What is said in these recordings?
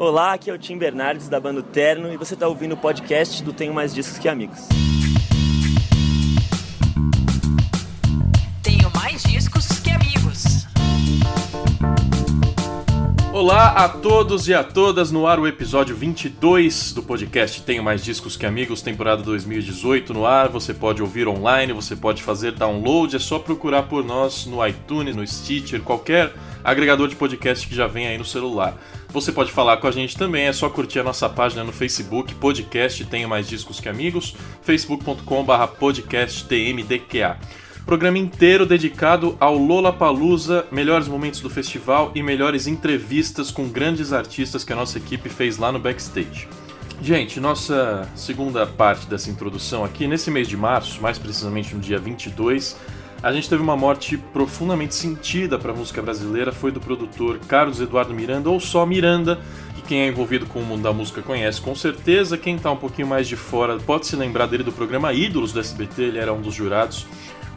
Olá, aqui é o Tim Bernardes da banda Terno e você está ouvindo o podcast do Tenho Mais Discos Que Amigos. Olá a todos e a todas, no ar o episódio 22 do podcast Tenho Mais Discos Que Amigos, temporada 2018 no ar. Você pode ouvir online, você pode fazer download, é só procurar por nós no iTunes, no Stitcher, qualquer agregador de podcast que já vem aí no celular. Você pode falar com a gente também, é só curtir a nossa página no Facebook, podcast Tenho Mais Discos Que Amigos, facebook.com.br podcasttmdqa. Programa inteiro dedicado ao Lollapalooza, melhores momentos do festival e melhores entrevistas com grandes artistas que a nossa equipe fez lá no backstage. Gente, nossa segunda parte dessa introdução aqui, nesse mês de março, mais precisamente no dia 22, a gente teve uma morte profundamente sentida para a música brasileira, foi do produtor Carlos Eduardo Miranda, ou só Miranda, que quem é envolvido com o mundo da música conhece com certeza. Quem está um pouquinho mais de fora pode se lembrar dele do programa Ídolos do SBT, ele era um dos jurados.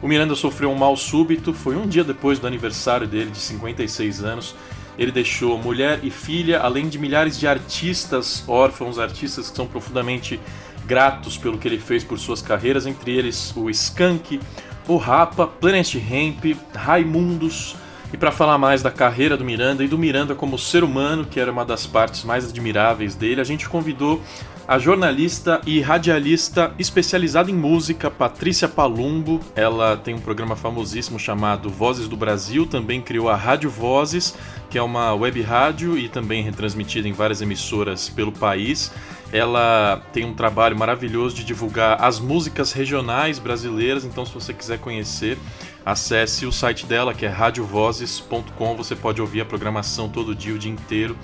O Miranda sofreu um mal súbito, foi um dia depois do aniversário dele, de 56 anos. Ele deixou mulher e filha, além de milhares de artistas órfãos, artistas que são profundamente gratos pelo que ele fez por suas carreiras, entre eles o Skank, o Rapa, Planet Hemp, Raimundos. E para falar mais da carreira do Miranda e do Miranda como ser humano, que era uma das partes mais admiráveis dele, a gente convidou a jornalista e radialista especializada em música, Patrícia Palumbo. Ela tem um programa famosíssimo chamado Vozes do Brasil, também criou a Rádio Vozes, que é uma web rádio e também retransmitida em várias emissoras pelo país. Ela tem um trabalho maravilhoso de divulgar as músicas regionais brasileiras, então se você quiser conhecer, acesse o site dela, que é radiovozes.com. Você pode ouvir a programação todo dia, o dia inteiro.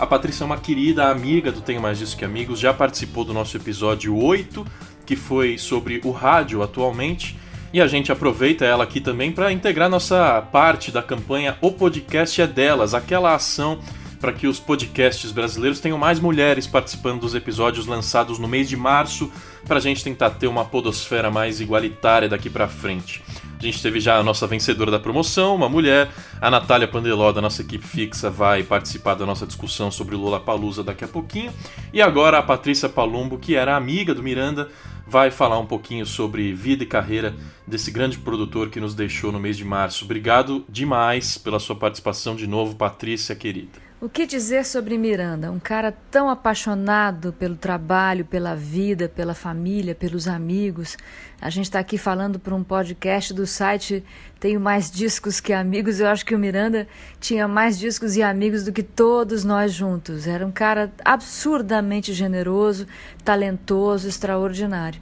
A Patrícia é uma querida amiga do Tenho Mais Disso Que Amigos, já participou do nosso episódio 8, que foi sobre o rádio atualmente. E a gente aproveita ela aqui também para integrar nossa parte da campanha O Podcast é Delas, aquela ação para que os podcasts brasileiros tenham mais mulheres participando dos episódios lançados no mês de março, para a gente tentar ter uma podosfera mais igualitária daqui para frente. A gente teve já a nossa vencedora da promoção, uma mulher, a Natália Pandeló, da nossa equipe fixa, vai participar da nossa discussão sobre Lula Palusa daqui a pouquinho. E agora a Patrícia Palumbo, que era amiga do Miranda, vai falar um pouquinho sobre vida e carreira desse grande produtor que nos deixou no mês de março. Obrigado demais pela sua participação de novo, Patrícia querida. O que dizer sobre Miranda? Um cara tão apaixonado pelo trabalho, pela vida, pela família, pelos amigos. A gente está aqui falando para um podcast do site Tenho Mais Discos Que Amigos. Eu acho que o Miranda tinha mais discos e amigos do que todos nós juntos. Era um cara absurdamente generoso, talentoso, extraordinário.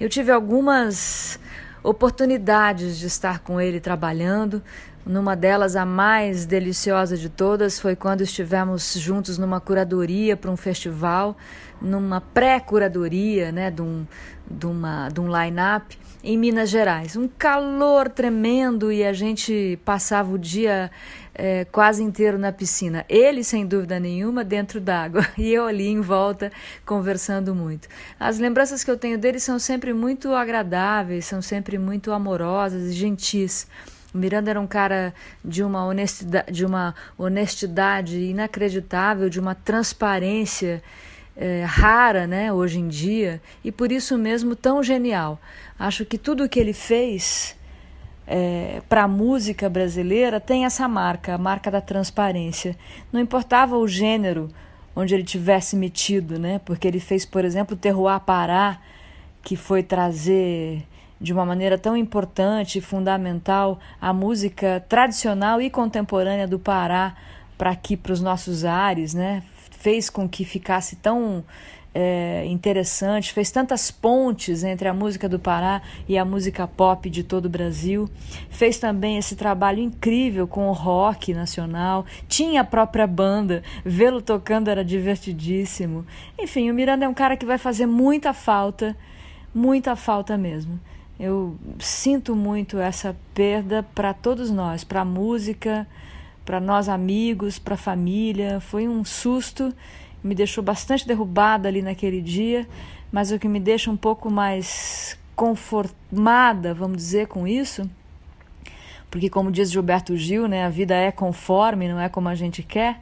Eu tive algumas oportunidades de estar com ele trabalhando. Numa delas, a mais deliciosa de todas, foi quando estivemos juntos numa curadoria para um festival, numa pré-curadoria né, de um, de uma, de um line-up em Minas Gerais. Um calor tremendo e a gente passava o dia é, quase inteiro na piscina. Ele, sem dúvida nenhuma, dentro d'água e eu ali em volta conversando muito. As lembranças que eu tenho dele são sempre muito agradáveis, são sempre muito amorosas e gentis. O Miranda era um cara de uma honestidade, de uma honestidade inacreditável, de uma transparência é, rara, né, hoje em dia, e por isso mesmo tão genial. Acho que tudo o que ele fez é, para a música brasileira tem essa marca, a marca da transparência. Não importava o gênero onde ele tivesse metido, né, porque ele fez, por exemplo, o Terroir Pará, que foi trazer de uma maneira tão importante e fundamental a música tradicional e contemporânea do Pará para aqui, para os nossos ares, né? fez com que ficasse tão é, interessante, fez tantas pontes entre a música do Pará e a música pop de todo o Brasil. Fez também esse trabalho incrível com o rock nacional. Tinha a própria banda, vê-lo tocando era divertidíssimo. Enfim, o Miranda é um cara que vai fazer muita falta, muita falta mesmo. Eu sinto muito essa perda para todos nós, para a música, para nós amigos, para a família. Foi um susto, me deixou bastante derrubada ali naquele dia, mas o que me deixa um pouco mais conformada, vamos dizer, com isso, porque como diz Gilberto Gil, né, a vida é conforme, não é como a gente quer,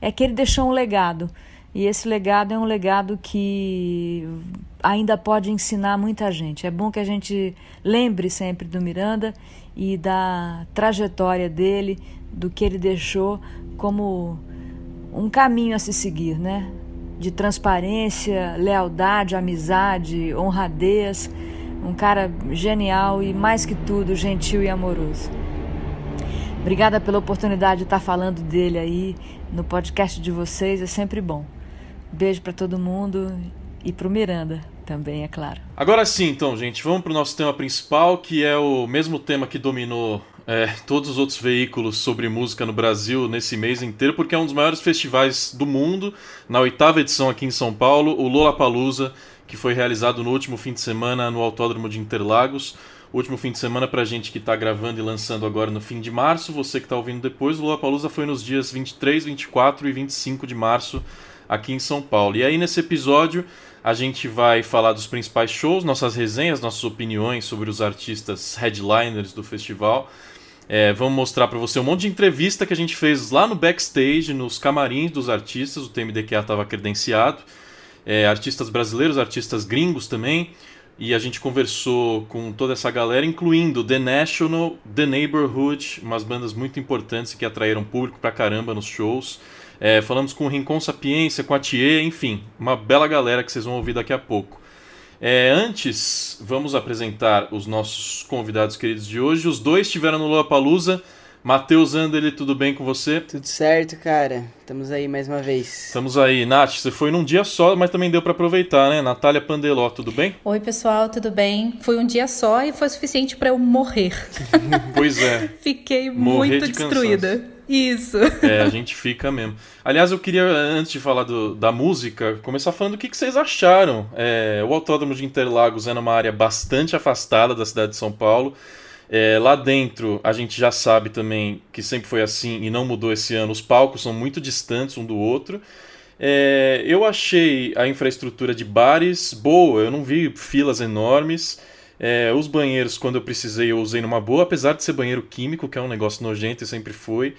é que ele deixou um legado E esse legado é um legado que ainda pode ensinar muita gente. É bom que a gente lembre sempre do Miranda e da trajetória dele, do que ele deixou como um caminho a se seguir, né? De transparência, lealdade, amizade, honradez. Um cara genial e, mais que tudo, gentil e amoroso. Obrigada pela oportunidade de estar falando dele aí no podcast de vocês, é sempre bom. Beijo para todo mundo e para o Miranda também, é claro. Agora sim, então, gente, vamos para o nosso tema principal, que é o mesmo tema que dominou é, todos os outros veículos sobre música no Brasil nesse mês inteiro, porque é um dos maiores festivais do mundo, na oitava edição aqui em São Paulo, o Lollapalooza, que foi realizado no último fim de semana no Autódromo de Interlagos. Último fim de semana para a gente que está gravando e lançando agora no fim de março, você que está ouvindo depois, o Lollapalooza foi nos dias 23, 24 e 25 de março aqui em São Paulo. E aí nesse episódio a gente vai falar dos principais shows, nossas resenhas, nossas opiniões sobre os artistas headliners do festival. É, vamos mostrar para você um monte de entrevista que a gente fez lá no backstage, nos camarins dos artistas. O TMDQA estava credenciado. É, artistas brasileiros, artistas gringos também. E a gente conversou com toda essa galera, incluindo The National, The Neighborhood, umas bandas muito importantes que atraíram público pra caramba nos shows. É, falamos com o Rincon Sapiência, com a Thier, enfim, uma bela galera que vocês vão ouvir daqui a pouco. É, antes, vamos apresentar os nossos convidados queridos de hoje. Os dois estiveram no Lollapalooza. Matheus Anderle, tudo bem com você? Tudo certo, cara. Estamos aí mais uma vez. Estamos aí. Nath, você foi num dia só, mas também deu para aproveitar, né? Natália Pandeló, tudo bem? Oi, pessoal, tudo bem? Foi um dia só e foi suficiente para eu morrer. pois é. Fiquei morrer muito de destruída. Cansaço. Isso. É, a gente fica mesmo. Aliás, eu queria, antes de falar do, da música, começar falando o que, que vocês acharam. É, o Autódromo de Interlagos é numa área bastante afastada da cidade de São Paulo. É, lá dentro, a gente já sabe também que sempre foi assim e não mudou esse ano. Os palcos são muito distantes um do outro. É, eu achei a infraestrutura de bares boa, eu não vi filas enormes. É, os banheiros, quando eu precisei, eu usei numa boa, apesar de ser banheiro químico, que é um negócio nojento e sempre foi.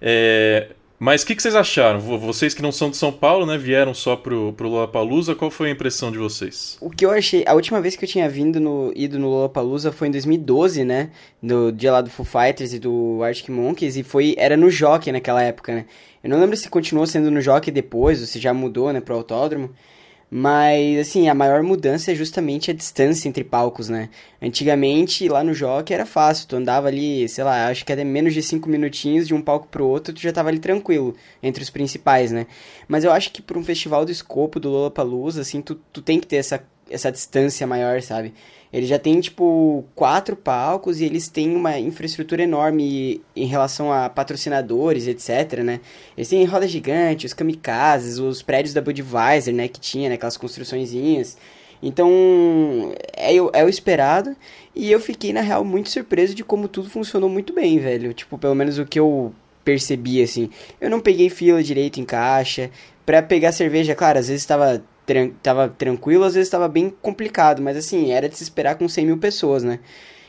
É, mas o que, que, vocês acharam? Vocês que não são de São Paulo, né? Vieram só pro, pro Lollapalooza, qual foi a impressão de vocês? O que eu achei... A última vez que eu tinha vindo no, ido no Lollapalooza foi em 2012, né? No dia lá do Foo Fighters e do Arctic Monkeys, e foi... Era no Jockey naquela época, né? Eu não lembro se continuou sendo no Jockey depois, ou se já mudou, né, pro autódromo. Mas, assim, a maior mudança é justamente a distância entre palcos, né? Antigamente, lá no Jockey era fácil, tu andava ali, sei lá, acho que até menos de 5 minutinhos de um palco pro outro, tu já tava ali tranquilo, entre os principais, né? Mas eu acho que para um festival do escopo do Lollapalooza, assim, tu, tu tem que ter essa, essa distância maior, sabe? Ele já tem, tipo, quatro palcos e eles têm uma infraestrutura enorme em relação a patrocinadores, etc, né? Eles têm roda gigante, os kamikazes, os prédios da Budweiser, né, que tinha, né, aquelas construçõezinhas. Então, é, é o esperado. E eu fiquei, na real, muito surpreso de como tudo funcionou muito bem, velho. Tipo, pelo menos o que eu percebi, assim. Eu não peguei fila direito em caixa. Pra pegar cerveja, claro, às vezes estava tran tava tranquilo, às vezes estava bem complicado, mas assim, era de se esperar com 100 mil pessoas, né?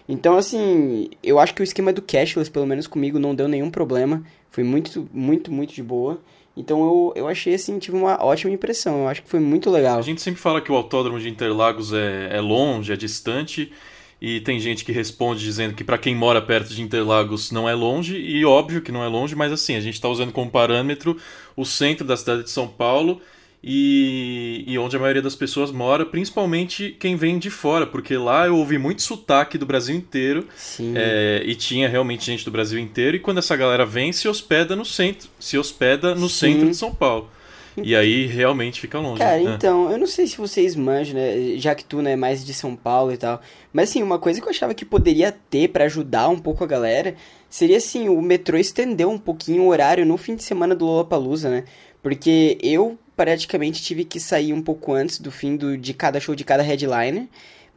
Então, assim, eu acho que o esquema do cashless, pelo menos comigo, não deu nenhum problema. Foi muito, muito, muito de boa. Então eu, eu achei assim, tive uma ótima impressão. Eu acho que foi muito legal. A gente sempre fala que o autódromo de Interlagos é, é longe, é distante. E tem gente que responde dizendo que para quem mora perto de Interlagos não é longe, e óbvio que não é longe, mas assim, a gente está usando como parâmetro o centro da cidade de São Paulo e, e, onde a maioria das pessoas mora, principalmente quem vem de fora, porque lá eu ouvi muito sotaque do Brasil inteiro é, e tinha realmente gente do Brasil inteiro. E quando essa galera vem, se hospeda no centro, se hospeda no Sim. centro de São Paulo. E aí realmente fica longe. Cara, né? então, eu não sei se vocês manjam, né? Já que tu né, é mais de São Paulo e tal. Mas assim, uma coisa que eu achava que poderia ter para ajudar um pouco a galera seria assim, o metrô estender um pouquinho o horário no fim de semana do Lollapalooza, né? Porque eu praticamente tive que sair um pouco antes do fim do, de cada show, de cada headliner,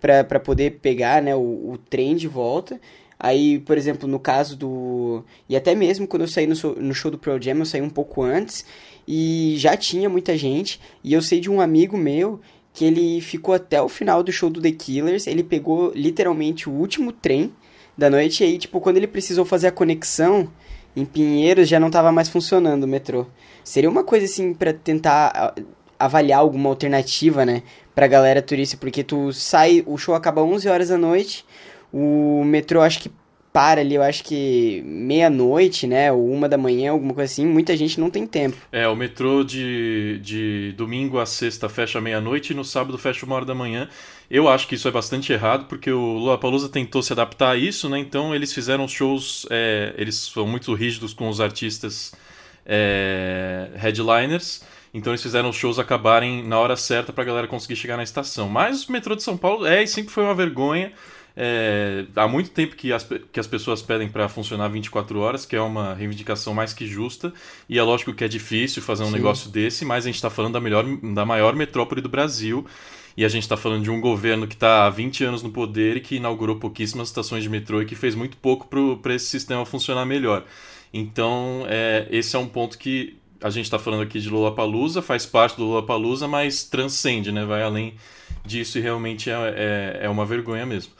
para poder pegar né, o, o trem de volta. Aí, por exemplo, no caso do. E até mesmo quando eu saí no, no show do Pro Jam, eu saí um pouco antes. E já tinha muita gente. E eu sei de um amigo meu que ele ficou até o final do show do The Killers. Ele pegou literalmente o último trem da noite. E aí, tipo, quando ele precisou fazer a conexão em Pinheiros já não tava mais funcionando o metrô. Seria uma coisa assim para tentar avaliar alguma alternativa, né, pra galera turista, porque tu sai, o show acaba 11 horas da noite, o metrô acho que para ali, eu acho que meia-noite, né? Ou uma da manhã, alguma coisa assim, muita gente não tem tempo. É, o metrô de, de domingo a sexta fecha meia-noite e no sábado fecha uma hora da manhã. Eu acho que isso é bastante errado, porque o Lollapalooza tentou se adaptar a isso, né? Então eles fizeram shows, é, eles são muito rígidos com os artistas é, headliners, então eles fizeram os shows acabarem na hora certa pra galera conseguir chegar na estação. Mas o metrô de São Paulo é e sempre foi uma vergonha. É, há muito tempo que as, que as pessoas pedem para funcionar 24 horas, que é uma reivindicação mais que justa, e é lógico que é difícil fazer um Sim. negócio desse, mas a gente está falando da, melhor, da maior metrópole do Brasil, e a gente está falando de um governo que está há 20 anos no poder e que inaugurou pouquíssimas estações de metrô e que fez muito pouco para esse sistema funcionar melhor. Então, é, esse é um ponto que a gente está falando aqui de Lollapalooza, faz parte do Lollapalooza, mas transcende, né? vai além disso e realmente é, é, é uma vergonha mesmo.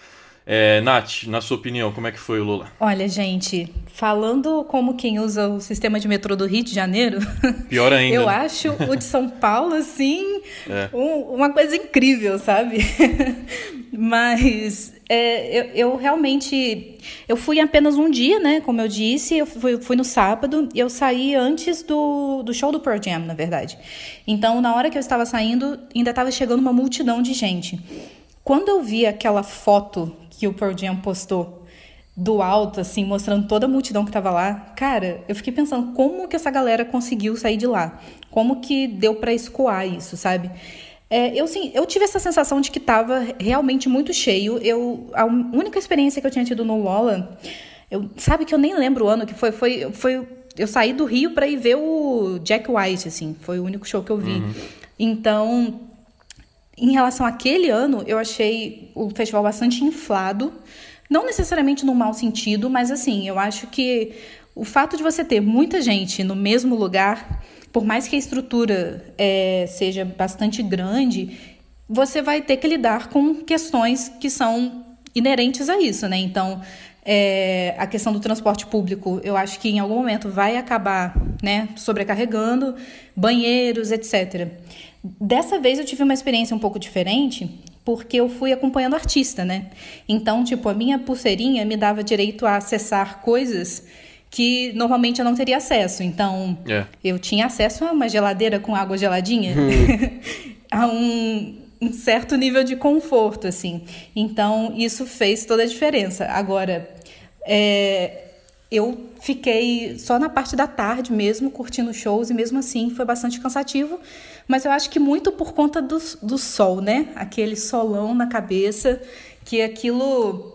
É, Nath, na sua opinião, como é que foi o Lula? Olha, gente, falando como quem usa o sistema de metrô do Rio de Janeiro, Pior ainda. eu né? acho o de São Paulo, assim, É. um- uma coisa incrível, sabe? Mas é, eu, eu realmente. Eu fui apenas um dia, né? Como eu disse, eu fui, fui no sábado e eu saí antes do, do show do Pearl Jam, na verdade. Então, na hora que eu estava saindo, ainda estava chegando uma multidão de gente. Quando eu vi aquela foto que o Pearl Jam postou do alto, assim, mostrando toda a multidão que tava lá, cara, eu fiquei pensando como que essa galera conseguiu sair de lá? Como que deu pra escoar isso, sabe? É, eu, sim, eu tive essa sensação de que tava realmente muito cheio. Eu, a única experiência que eu tinha tido no Lola, eu, sabe que eu nem lembro o ano que foi, foi, foi eu saí do Rio pra ir ver o Jack White, assim, foi o único show que eu vi. Então, em relação àquele ano, eu achei o festival bastante inflado. Não necessariamente no mau sentido, mas assim, eu acho que o fato de você ter muita gente no mesmo lugar, por mais que a estrutura eh, seja bastante grande, você vai ter que lidar com questões que são inerentes a isso, né? Então, eh, a questão do transporte público, eu acho que em algum momento vai acabar, né, sobrecarregando banheiros, etc. Dessa vez eu tive uma experiência um pouco diferente, porque eu fui acompanhando artista, né? Então, tipo, a minha pulseirinha me dava direito a acessar coisas que normalmente eu não teria acesso. Então, É. eu tinha acesso a uma geladeira com água geladinha, a um, um certo nível de conforto, assim. Então, isso fez toda a diferença. Agora, é, eu fiquei só na parte da tarde mesmo, curtindo shows, e mesmo assim foi bastante cansativo. Mas eu acho que muito por conta do, do sol, né? Aquele solão na cabeça, que aquilo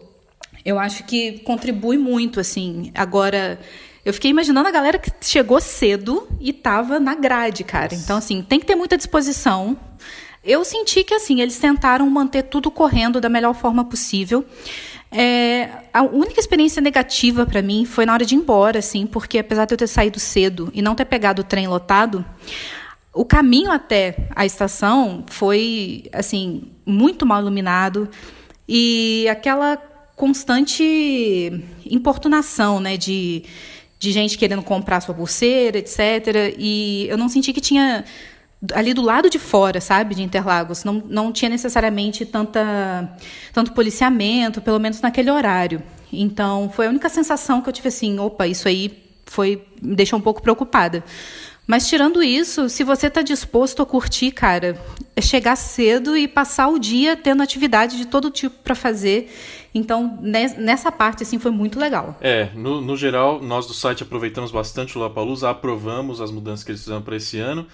eu acho que contribui muito, assim. Agora, eu fiquei imaginando a galera que chegou cedo e tava na grade, cara. Então, assim, tem que ter muita disposição. Eu senti que, assim, eles tentaram manter tudo correndo da melhor forma possível. É, a única experiência negativa para mim foi na hora de ir embora, assim, porque apesar de eu ter saído cedo e não ter pegado o trem lotado, o caminho até a estação foi, assim, muito mal iluminado e aquela constante importunação, né, de, de gente querendo comprar sua pulseira, etc. E eu não senti que tinha ali do lado de fora, sabe, de Interlagos, não, não tinha necessariamente tanta, tanto policiamento, pelo menos naquele horário. Então, foi a única sensação que eu tive assim, opa, isso aí foi me deixou um pouco preocupada. Mas tirando isso, se você está disposto a curtir, cara, é chegar cedo e passar o dia tendo atividade de todo tipo para fazer. Então, nes- nessa parte, assim, foi muito legal. É, no, no geral, nós do site aproveitamos bastante o Lollapalooza, aprovamos as mudanças que eles fizeram para esse ano.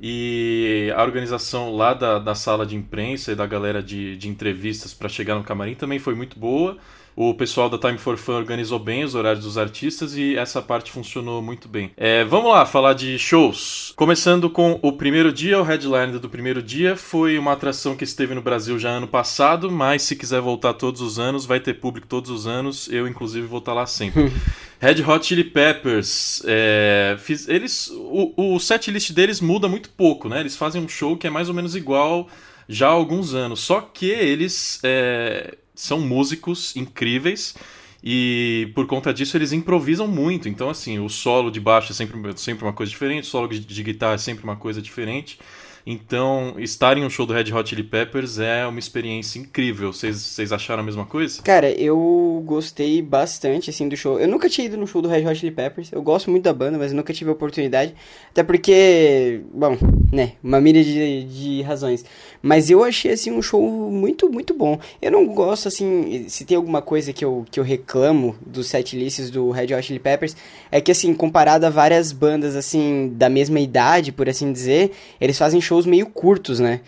E a organização lá da, da sala de imprensa e da galera de, de entrevistas para chegar no camarim também foi muito boa. O pessoal da Time for Fun organizou bem os horários dos artistas e essa parte funcionou muito bem. É, vamos lá, falar de shows. Começando com o primeiro dia, o headliner do primeiro dia foi uma atração que esteve no Brasil já ano passado, mas se quiser voltar todos os anos, vai ter público todos os anos. Eu, inclusive, vou estar lá sempre. Red Hot Chili Peppers, é, fiz- eles, o, o set list deles muda muito pouco, né? Eles fazem um show que é mais ou menos igual já há alguns anos, só que eles é, são músicos incríveis E por conta disso eles improvisam muito. Então, assim, o solo de baixo é sempre, sempre uma coisa diferente, o solo de, guitarra é sempre uma coisa diferente. Então, estar em um show do Red Hot Chili Peppers é uma experiência incrível. Vocês acharam a mesma coisa? Cara, eu gostei bastante, assim, do show. Eu nunca tinha ido no show do Red Hot Chili Peppers. Eu gosto muito da banda, mas nunca tive a oportunidade. Até porque, bom, né, uma milha de, de razões. Mas eu achei, assim, um show muito, muito bom. Eu não gosto, assim, se tem alguma coisa que eu, que eu reclamo dos setlists do Red Hot Chili Peppers, é que, assim, comparado a várias bandas, assim, da mesma idade, por assim dizer, eles fazem shows meio curtos, né?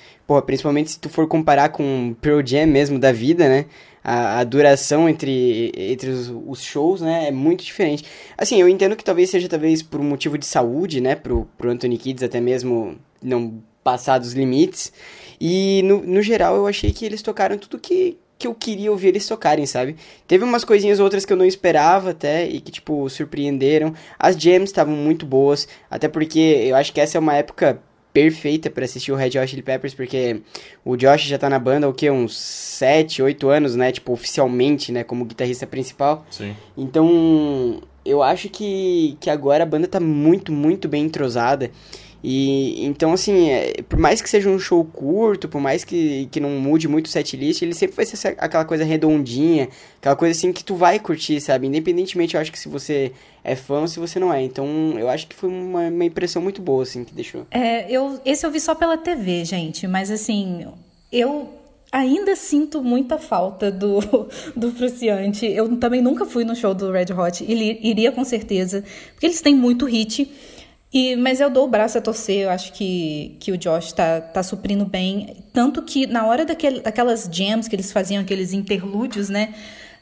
Principalmente se tu for comparar com Pearl Jam mesmo da vida, né? A, a duração entre, entre os, os, shows, né? É muito diferente. Assim, eu entendo que talvez seja talvez por um motivo de saúde, né? Pro, pro Anthony Kids até mesmo não passar dos limites. E no, no geral eu achei que eles tocaram tudo que, que eu queria ouvir eles tocarem, sabe? Teve umas coisinhas outras que eu não esperava até e que, tipo, surpreenderam. As jams estavam muito boas, até porque eu acho que essa é uma época perfeita para assistir o Red Hot Chili Peppers, porque o Josh já tá na banda, o que, uns 7, 8 anos, né, tipo, oficialmente, né, como guitarrista principal. Sim. Então, eu acho que, que agora a banda tá muito, muito bem entrosada. E então, assim, é, por mais que seja um show curto, por mais que, que não mude muito o setlist, ele sempre vai ser aquela coisa redondinha, aquela coisa assim que tu vai curtir, sabe? Independentemente, eu acho que se você é fã ou se você não é. Então, eu acho que foi uma, uma impressão muito boa, assim, que deixou. É, eu, esse eu vi só pela TV, gente, mas assim, eu ainda sinto muita falta do, do Fruciante. Eu também nunca fui no show do Red Hot, iria com certeza, porque eles têm muito hit. E, mas eu dou o braço a torcer, eu acho que, que o Josh tá, tá suprindo bem. Tanto que na hora daquele, daquelas jams que eles faziam, aqueles interlúdios, né?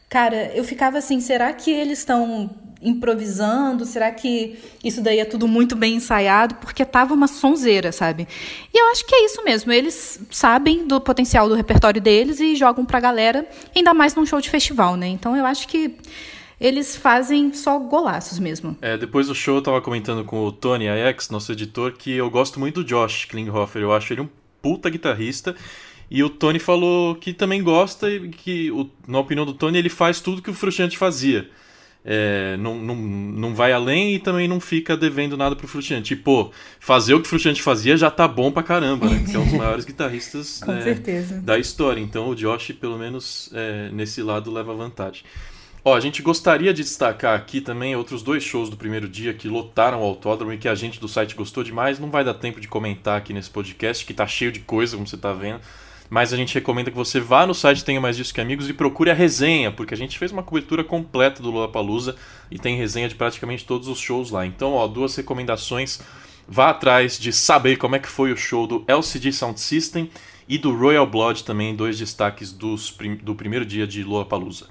Cara, eu ficava assim, será que eles estão improvisando? Será que isso daí é tudo muito bem ensaiado? Porque tava uma sonzeira, sabe? E eu acho que é isso mesmo. Eles sabem do potencial do repertório deles e jogam pra galera, ainda mais num show de festival, né? Então eu acho que eles fazem só golaços mesmo. É, depois do show eu tava comentando com o Tony Ajax, nosso editor, que eu gosto muito do Josh Klinghoffer. Eu acho ele um puta guitarrista. E o Tony falou que também gosta e que, na opinião do Tony, ele faz tudo que o Frusciante fazia. É, não, não, não vai além e também não fica devendo nada pro Frusciante. E, pô, fazer o que o Frusciante fazia já tá bom pra caramba, né? Que é um dos maiores guitarristas é, da história. Então o Josh, pelo menos, é, nesse lado, leva vantagem. Ó, a gente gostaria de destacar aqui também outros dois shows do primeiro dia que lotaram o autódromo e que a gente do site gostou demais. Não vai dar tempo de comentar aqui nesse podcast, que tá cheio de coisa, como você tá vendo. Mas a gente recomenda que você vá no site Tenha Mais Disso Que Amigos e procure a resenha, porque a gente fez uma cobertura completa do Lollapalooza e tem resenha de praticamente todos os shows lá. Então, ó, duas recomendações. Vá atrás de saber como é que foi o show do LCD Sound System e do Royal Blood também, dois destaques dos, do primeiro dia de Lollapalooza.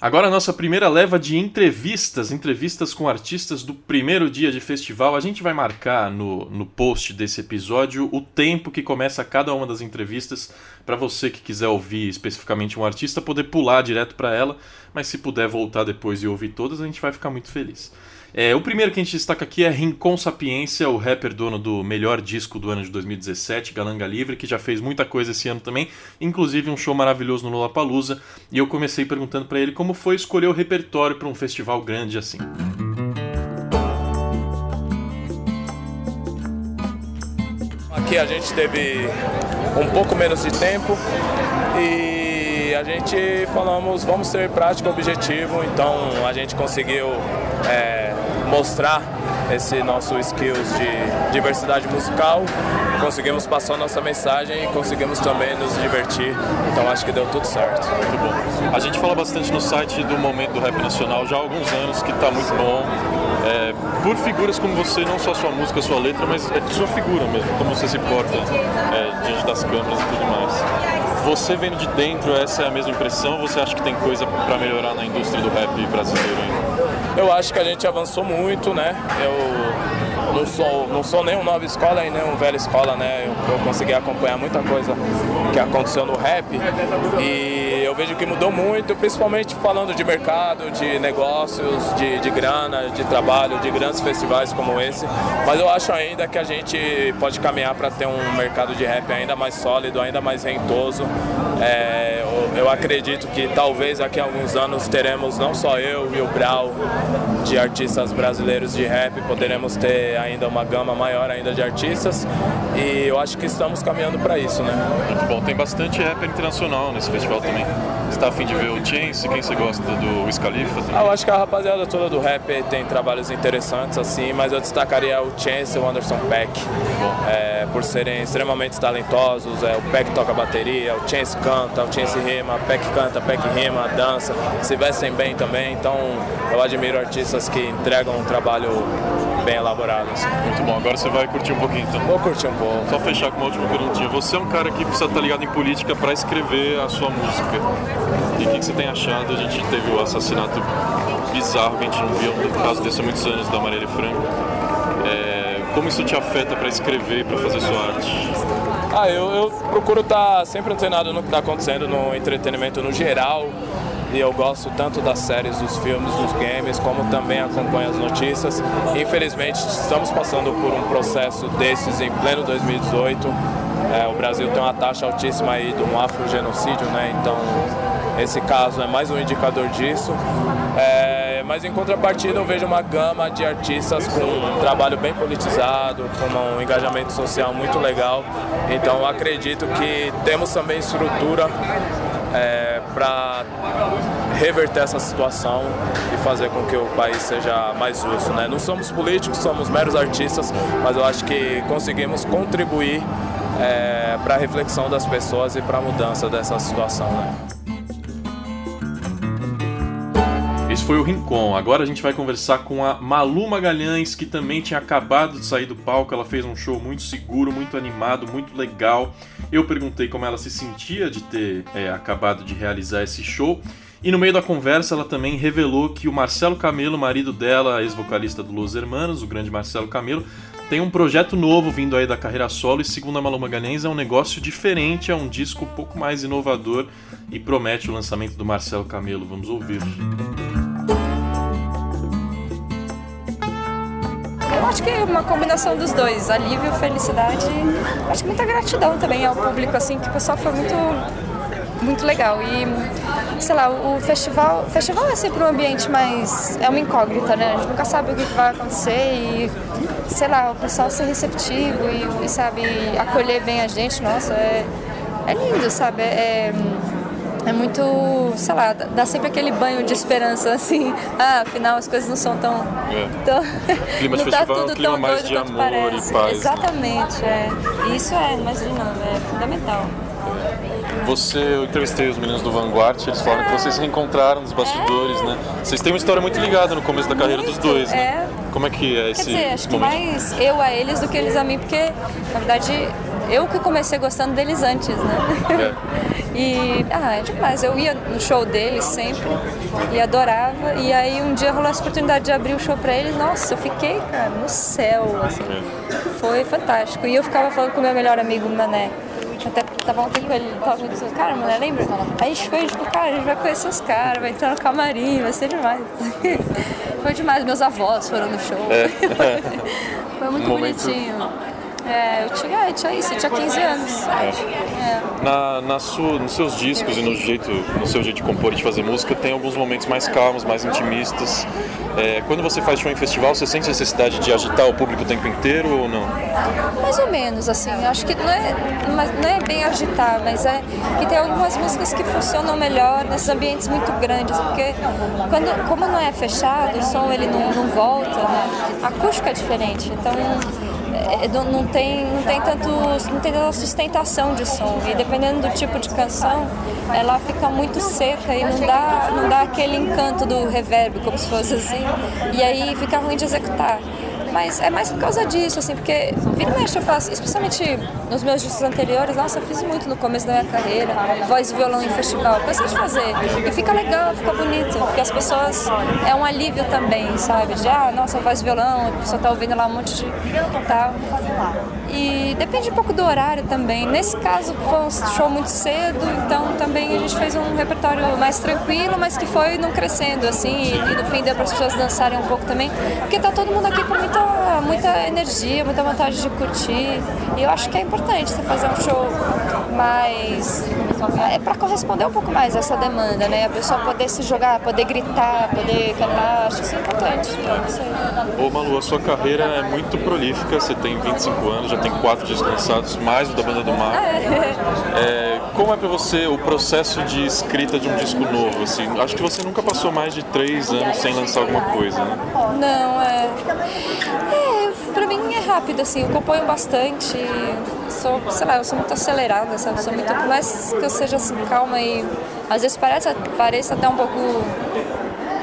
Agora a nossa primeira leva de entrevistas, entrevistas com artistas do primeiro dia de festival. A gente vai marcar no, no post desse episódio o tempo que começa cada uma das entrevistas para você que quiser ouvir especificamente um artista poder pular direto para ela, mas se puder voltar depois e ouvir todas, a gente vai ficar muito feliz. É, o primeiro que a gente destaca aqui é Rincon Sapiência, o rapper dono do melhor disco do ano de 2017, Galanga Livre, que já fez muita coisa esse ano também, inclusive um show maravilhoso no Lollapalooza. E eu comecei perguntando para ele como foi escolher o repertório para um festival grande assim. Aqui a gente teve um pouco menos de tempo e a gente falamos vamos ser prático objetivo, então a gente conseguiu é, mostrar esse nosso skills de diversidade musical, conseguimos passar nossa mensagem e conseguimos também nos divertir. Então acho que deu tudo certo. Muito bom. A gente fala bastante no site do Momento do Rap Nacional já há alguns anos que está muito bom. É, por figuras como você, não só sua música, sua letra, mas é sua figura mesmo, como você se porta é, diante das câmeras e tudo mais. Você vendo de dentro, essa é a mesma impressão ou você acha que tem coisa para melhorar na indústria do rap brasileiro ainda? Eu acho que a gente avançou muito, né? Eu não sou, não sou nem um nova escola e nem um velha escola, né? Eu, eu consegui acompanhar muita coisa que aconteceu no rap e eu vejo que mudou muito, principalmente falando de mercado, de negócios, de, de grana, de trabalho, de grandes festivais como esse. Mas eu acho ainda que a gente pode caminhar para ter um mercado de rap ainda mais sólido, ainda mais rentoso. É, eu, acredito que talvez daqui a alguns anos teremos não só eu e o Brau de artistas brasileiros de rap, poderemos ter ainda uma gama maior ainda de artistas e eu acho que estamos caminhando para isso, né? Muito bom, tem bastante rapper internacional nesse festival também. Você está afim de ver o Chance? Quem você gosta do Wiz Khalifa também? Ah, eu acho que a rapaziada toda do rap tem trabalhos interessantes assim, mas eu destacaria o Chance e o Anderson Peck, é, por serem extremamente talentosos. É, o Peck toca bateria, o Chance canta, o Chance rima, Peck canta, Peck rima, dança, se vestem bem também. Então eu admiro artistas que entregam um trabalho bem elaborado. Assim. Muito bom, agora você vai curtir um pouquinho então. Vou curtir um pouco. Só fechar com uma última perguntinha. Você é um cara que precisa estar ligado em política para escrever a sua música. E o que, que você tem achado? A gente teve o assassinato bizarro que a gente não viu, no caso desse há muitos anos, da Marielle Franco. É, como isso te afeta para escrever e para fazer sua arte? Ah, eu, eu procuro estar sempre antenado no que está acontecendo no entretenimento no geral. E eu gosto tanto das séries, dos filmes, dos games, como também acompanho as notícias. Infelizmente, estamos passando por um processo desses em pleno 2018. É, o Brasil tem uma taxa altíssima aí de um afrogenocídio, né? Então, esse caso é mais um indicador disso. É, mas em contrapartida eu vejo uma gama de artistas com um trabalho bem politizado, com um engajamento social muito legal. Então acredito que temos também estrutura é, para reverter essa situação e fazer com que o país seja mais justo. Né? Não somos políticos, somos meros artistas, mas eu acho que conseguimos contribuir é, para a reflexão das pessoas e para a mudança dessa situação. Né? Esse foi o Rincon. Agora a gente vai conversar com a Malu Magalhães, que também tinha acabado de sair do palco. Ela fez um show muito seguro, muito animado, muito legal. Eu perguntei como ela se sentia de ter é, acabado de realizar esse show. E no meio da conversa ela também revelou que o Marcelo Camelo, marido dela, ex-vocalista do Los Hermanos, o grande Marcelo Camelo, tem um projeto novo vindo aí da carreira solo e segundo a Malu Magalhães é um negócio diferente, é um disco um pouco mais inovador e promete o lançamento do Marcelo Camelo. Vamos ouvir. Eu acho que é uma combinação dos dois, alívio, felicidade, acho que muita gratidão também ao público, assim, que o pessoal foi muito, muito legal. E, sei lá, o festival, festival é sempre um ambiente mais, é uma incógnita, né? A gente nunca sabe o que vai acontecer e, sei lá, o pessoal ser receptivo e, e sabe, acolher bem a gente, nossa, é, é lindo, sabe? É, é muito, sei lá, dá sempre aquele banho de esperança, assim, ah, afinal as coisas não são tão... É. tão Clima de não tá festival é um tudo clima tão mais de amor e parece. paz, né? Exatamente, é. E isso é, imaginando, é fundamental. Você, eu entrevistei os meninos do Vanguard, eles falaram que vocês se reencontraram nos bastidores, né? Vocês têm uma história muito ligada no começo da carreira dos Muito, dois, né? é. Como é que é esse Quer dizer, acho que momento? mais eu a eles do que eles a mim, porque, na verdade, eu que comecei gostando deles antes, né? E, ah, é demais. Eu ia no show deles sempre e adorava. E aí um dia rolou essa oportunidade de abrir o show pra eles. Nossa, eu fiquei, cara, no céu, assim. Foi fantástico. E eu ficava falando com o meu melhor amigo, Mané. Até tava ontem com ele, tava dizendo, cara, Mané, lembra? Aí a gente foi, tipo, cara, a gente vai conhecer os caras, vai entrar no camarim, vai ser demais. Foi demais, meus avós foram no show. Foi muito Um momento- bonitinho. É, eu tinha, eu tinha isso, eu tinha 15 anos. É. Na, na sua, nos seus discos e no, jeito, no seu jeito de compor e de fazer música, tem alguns momentos mais calmos, mais intimistas. É, quando você faz show em festival, você sente necessidade de agitar o público o tempo inteiro ou não? Mais ou menos, assim. Acho que não é, não é bem agitar, mas é que tem algumas músicas que funcionam melhor nesses ambientes muito grandes, porque quando, como não é fechado, o som ele não, não volta, né? A acústica é diferente, então não, não tem, não tem tanto, não tem tanta sustentação de som e dependendo do tipo de canção, ela fica muito seca e não dá, não dá aquele encanto do reverb, como se fosse assim, e aí fica ruim de executar. Mas é mais por causa disso, assim, porque vira e mexe eu faço, especialmente nos meus discos anteriores, nossa, eu fiz muito no começo da minha carreira, voz e violão em festival, cansei de fazer. E fica legal, fica bonito, porque as pessoas, é um alívio também, sabe? De, ah, nossa, voz e violão, a pessoa tá ouvindo lá um monte de tal. E depende um pouco do horário também. Nesse caso foi um show muito cedo, então também a gente fez um repertório mais tranquilo, mas que foi não crescendo assim, e, no fim deu para as pessoas dançarem um pouco também, porque tá todo mundo aqui com muita, muita energia, muita vontade de curtir. E eu acho que é importante você fazer um show mais é para corresponder um pouco mais a essa demanda, né? A pessoa poder se jogar, poder gritar, poder cantar, acho isso importante. Ô Malu, a sua carreira é muito prolífica, você tem 25 anos, já tem quatro discos lançados, mais o da Banda do Mar. É, como é para você o processo de escrita de um disco novo? Assim? Acho que você nunca passou mais de três anos sem lançar alguma coisa, né? Não, é. É, pra mim é rápido, assim, eu componho bastante. Sou, sei lá, eu sou muito acelerada, sabe? Sou muito. Mais que eu seja assim, calma e. Às vezes parece, parece até um pouco,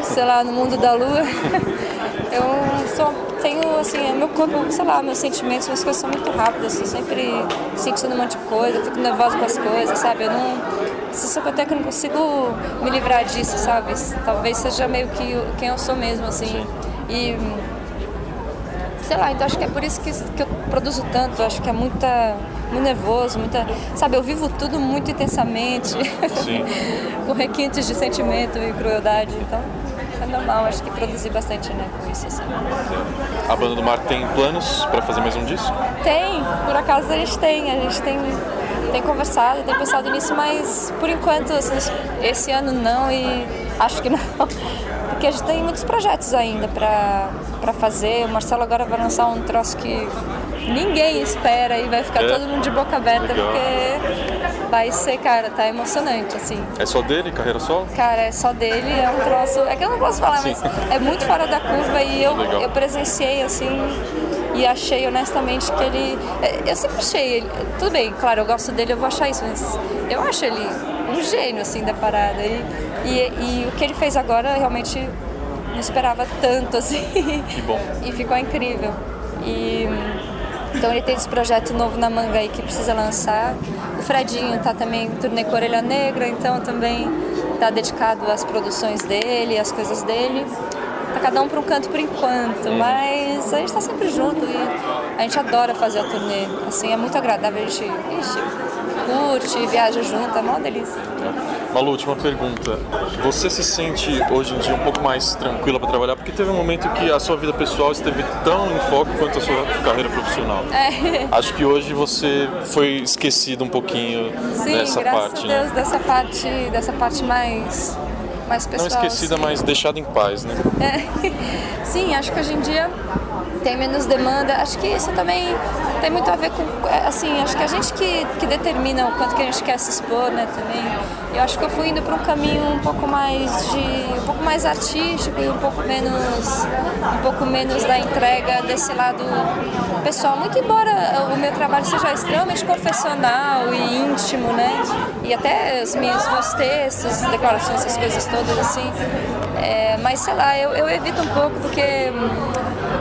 sei lá, no mundo da lua. eu sou, tenho, assim, meu corpo, sei lá, meus sentimentos, minhas coisas são muito rápidas. Eu sempre sentindo um monte de coisa, fico nervosa com as coisas, sabe? Eu não. Só que até que eu não consigo me livrar disso, sabe? Talvez seja meio que quem eu sou mesmo, assim. E sei lá, então acho que é por isso que, que eu produzo tanto, acho que é muita, muito nervoso, muita, sabe, eu vivo tudo muito intensamente, com requintes de sentimento e crueldade, então é normal, acho que produzir bastante, né, com isso, assim. A Banda do Mar tem planos para fazer mais um disco? Tem, por acaso a gente tem, a gente tem, tem conversado, tem pensado nisso, mas por enquanto, assim, esse ano não e acho que não porque a gente tem muitos projetos ainda para fazer. O Marcelo agora vai lançar um troço que ninguém espera e vai ficar É? todo mundo de boca aberta Legal. porque vai ser, cara, tá emocionante, assim. É só dele, carreira solo? Cara, é só dele, é um troço. É que eu não posso falar, Sim. mas é muito fora da curva e eu, Legal. eu presenciei assim e achei honestamente que ele. é, Eu sempre achei ele. Tudo bem, claro, eu gosto dele, eu vou achar isso, mas eu acho ele um gênio assim da parada. E, e, e o que ele fez agora realmente não esperava tanto assim. Que bom. E ficou incrível. E então ele tem esse projeto novo na manga aí que precisa lançar. O Fredinho tá também turnê com Orelha Negra, então também tá dedicado às produções dele, às coisas dele. Tá cada um para um canto por enquanto, mas a gente tá sempre junto e a gente adora fazer a turnê. Assim, é muito agradável, a gente ixi, curte, viaja junto, é uma delícia. Malu, última pergunta. Você se sente hoje em dia um pouco mais tranquila para trabalhar? Porque teve um momento que a sua vida pessoal esteve tão em foco quanto a sua carreira profissional. É. Acho que hoje você foi esquecido um pouquinho Sim, dessa graças parte, a Deus, né? dessa parte, dessa parte mais, mais Não pessoal. esquecida, assim. mas deixada em paz, né? É. Sim, acho que hoje em dia tem menos demanda. Acho que isso também tem muito a ver com, é, assim, acho que a gente que, que determina o quanto que a gente quer se expor, né, também. Eu acho que eu fui indo para um caminho um pouco mais de, um pouco mais artístico e um pouco menos, um pouco menos da entrega desse lado pessoal. Muito embora o meu trabalho seja extremamente confessional e íntimo, né, e até os meus, meus textos, declarações, essas coisas todas assim. É, mas sei lá, eu, eu evito um pouco porque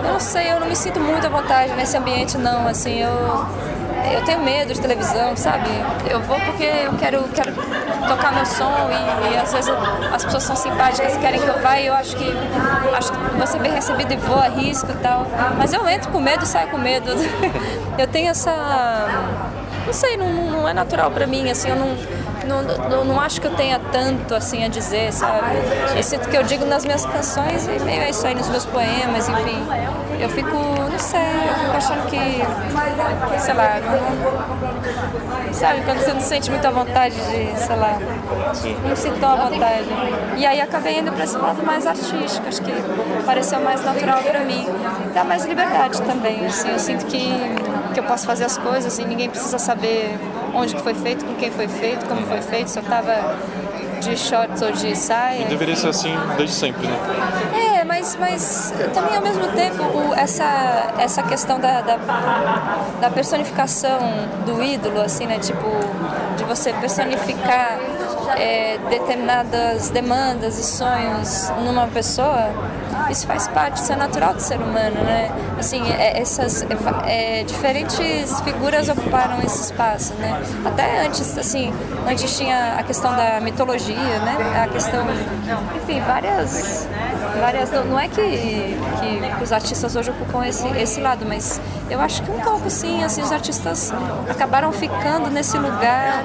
eu não sei, eu não me sinto muito à vontade nesse ambiente não, assim, eu eu tenho medo de televisão, sabe? Eu vou porque eu quero, quero tocar meu som e, e às vezes as pessoas são simpáticas e querem que eu vá e eu acho que acho que vou ser bem recebido e vou, arrisco e tal. Mas eu entro com medo e saio com medo. Eu tenho essa não sei, não, não é natural pra mim, assim, eu não, não, não, não acho que eu tenha tanto assim a dizer, sabe? Eu sinto que eu digo nas minhas canções e meio é isso aí nos meus poemas, enfim. Eu fico, não sei, eu fico achando que, sei lá, não, sabe, quando você não sente muito à vontade de, sei lá, não sinto tão à vontade. E aí acabei indo pra esse lado mais artístico, acho que pareceu mais natural pra mim. Dá mais liberdade também, assim, eu sinto que, que eu posso fazer as coisas e ninguém precisa saber onde que foi feito, com quem foi feito, como foi feito, se eu tava de shorts ou de saia. Deveria ser assim desde sempre, né? É, mas, mas também ao mesmo tempo o- essa, essa questão da, da, da personificação do ídolo, assim, né? Tipo, de você personificar é, determinadas demandas e sonhos numa pessoa, isso faz parte, isso é natural do ser humano, né? Assim, é- essas é, é, diferentes figuras ocuparam esse espaço, né? Até antes, assim, antes tinha a questão da mitologia, né? A questão, enfim, várias, várias. Não é que, que os artistas hoje ocupam esse, esse lado, mas Eu acho que um pouco sim, assim, os artistas acabaram ficando nesse lugar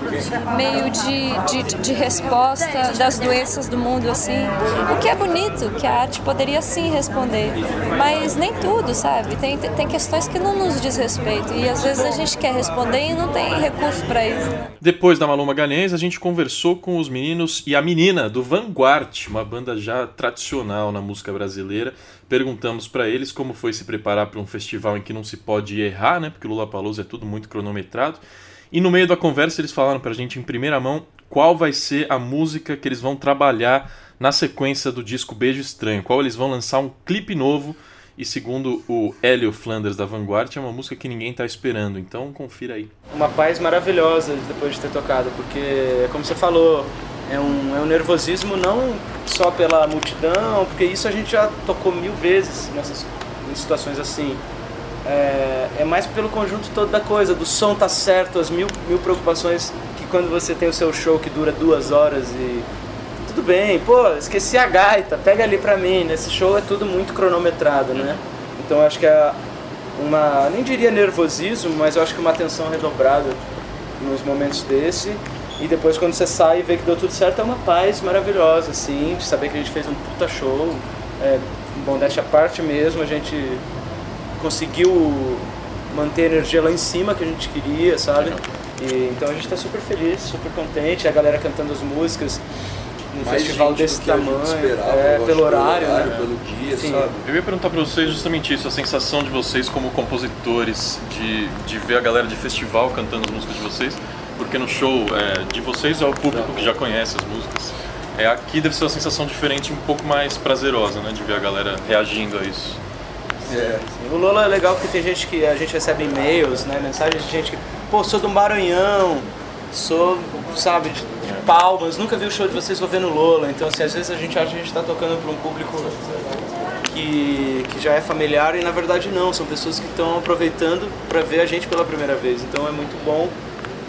meio de, de, de resposta das doenças do mundo, assim. O que é bonito, que a arte poderia sim responder, mas nem tudo, sabe? Tem, tem questões que não nos diz respeito e às vezes a gente quer responder e não tem recurso para isso. Depois da Maluma Magalhães, a gente conversou com os meninos e a menina do Vanguard, uma banda já tradicional na música brasileira. Perguntamos para eles como foi se preparar para um festival em que não se pode errar, né? Porque o Lula Palusa é tudo muito cronometrado. E no meio da conversa eles falaram para a gente em primeira mão qual vai ser a música que eles vão trabalhar na sequência do disco Beijo Estranho, qual eles vão lançar um clipe novo e segundo o Hélio Flanders da Vanguard, é uma música que ninguém está esperando, então confira aí. Uma paz maravilhosa depois de ter tocado, porque, como você falou, é um, é um nervosismo não só pela multidão, porque isso a gente já tocou mil vezes nessas em situações assim. É, é, mais pelo conjunto todo da coisa, do som tá certo, as mil, mil preocupações que quando você tem o seu show que dura duas horas e tudo bem, pô, esqueci a gaita, pega ali pra mim, nesse show é tudo muito cronometrado, né? Então acho que é uma, nem diria nervosismo, mas eu acho que uma atenção redobrada nos momentos desse e depois quando você sai e vê que deu tudo certo é uma paz maravilhosa, assim, de saber que a gente fez um puta show, é, bom, dessa parte mesmo, a gente conseguiu manter a energia lá em cima que a gente queria, sabe? E, então a gente está super feliz, super contente, a galera cantando as músicas num Mais festival gente desse do que a gente tamanho, esperava, é, eu pelo horário, pelo horário, né? pelo dia, Sim. sabe? Eu ia perguntar para vocês justamente isso, a sensação de vocês como compositores, de, de ver a galera de festival cantando as músicas de vocês, porque no show é, de vocês é o público que já conhece as músicas. É, aqui deve ser uma sensação diferente, um pouco mais prazerosa, né, de ver a galera reagindo a isso. É. O Lola é legal porque tem gente que a gente recebe e-mails, né, mensagens de gente que, pô, sou do Maranhão, sou, sabe, de, de Palmas, nunca vi o show de vocês, vou ver no Lola. Então, assim, às vezes a gente acha que a gente está tocando para um público que, que já é familiar e na verdade não, são pessoas que estão aproveitando para ver a gente pela primeira vez. Então é muito bom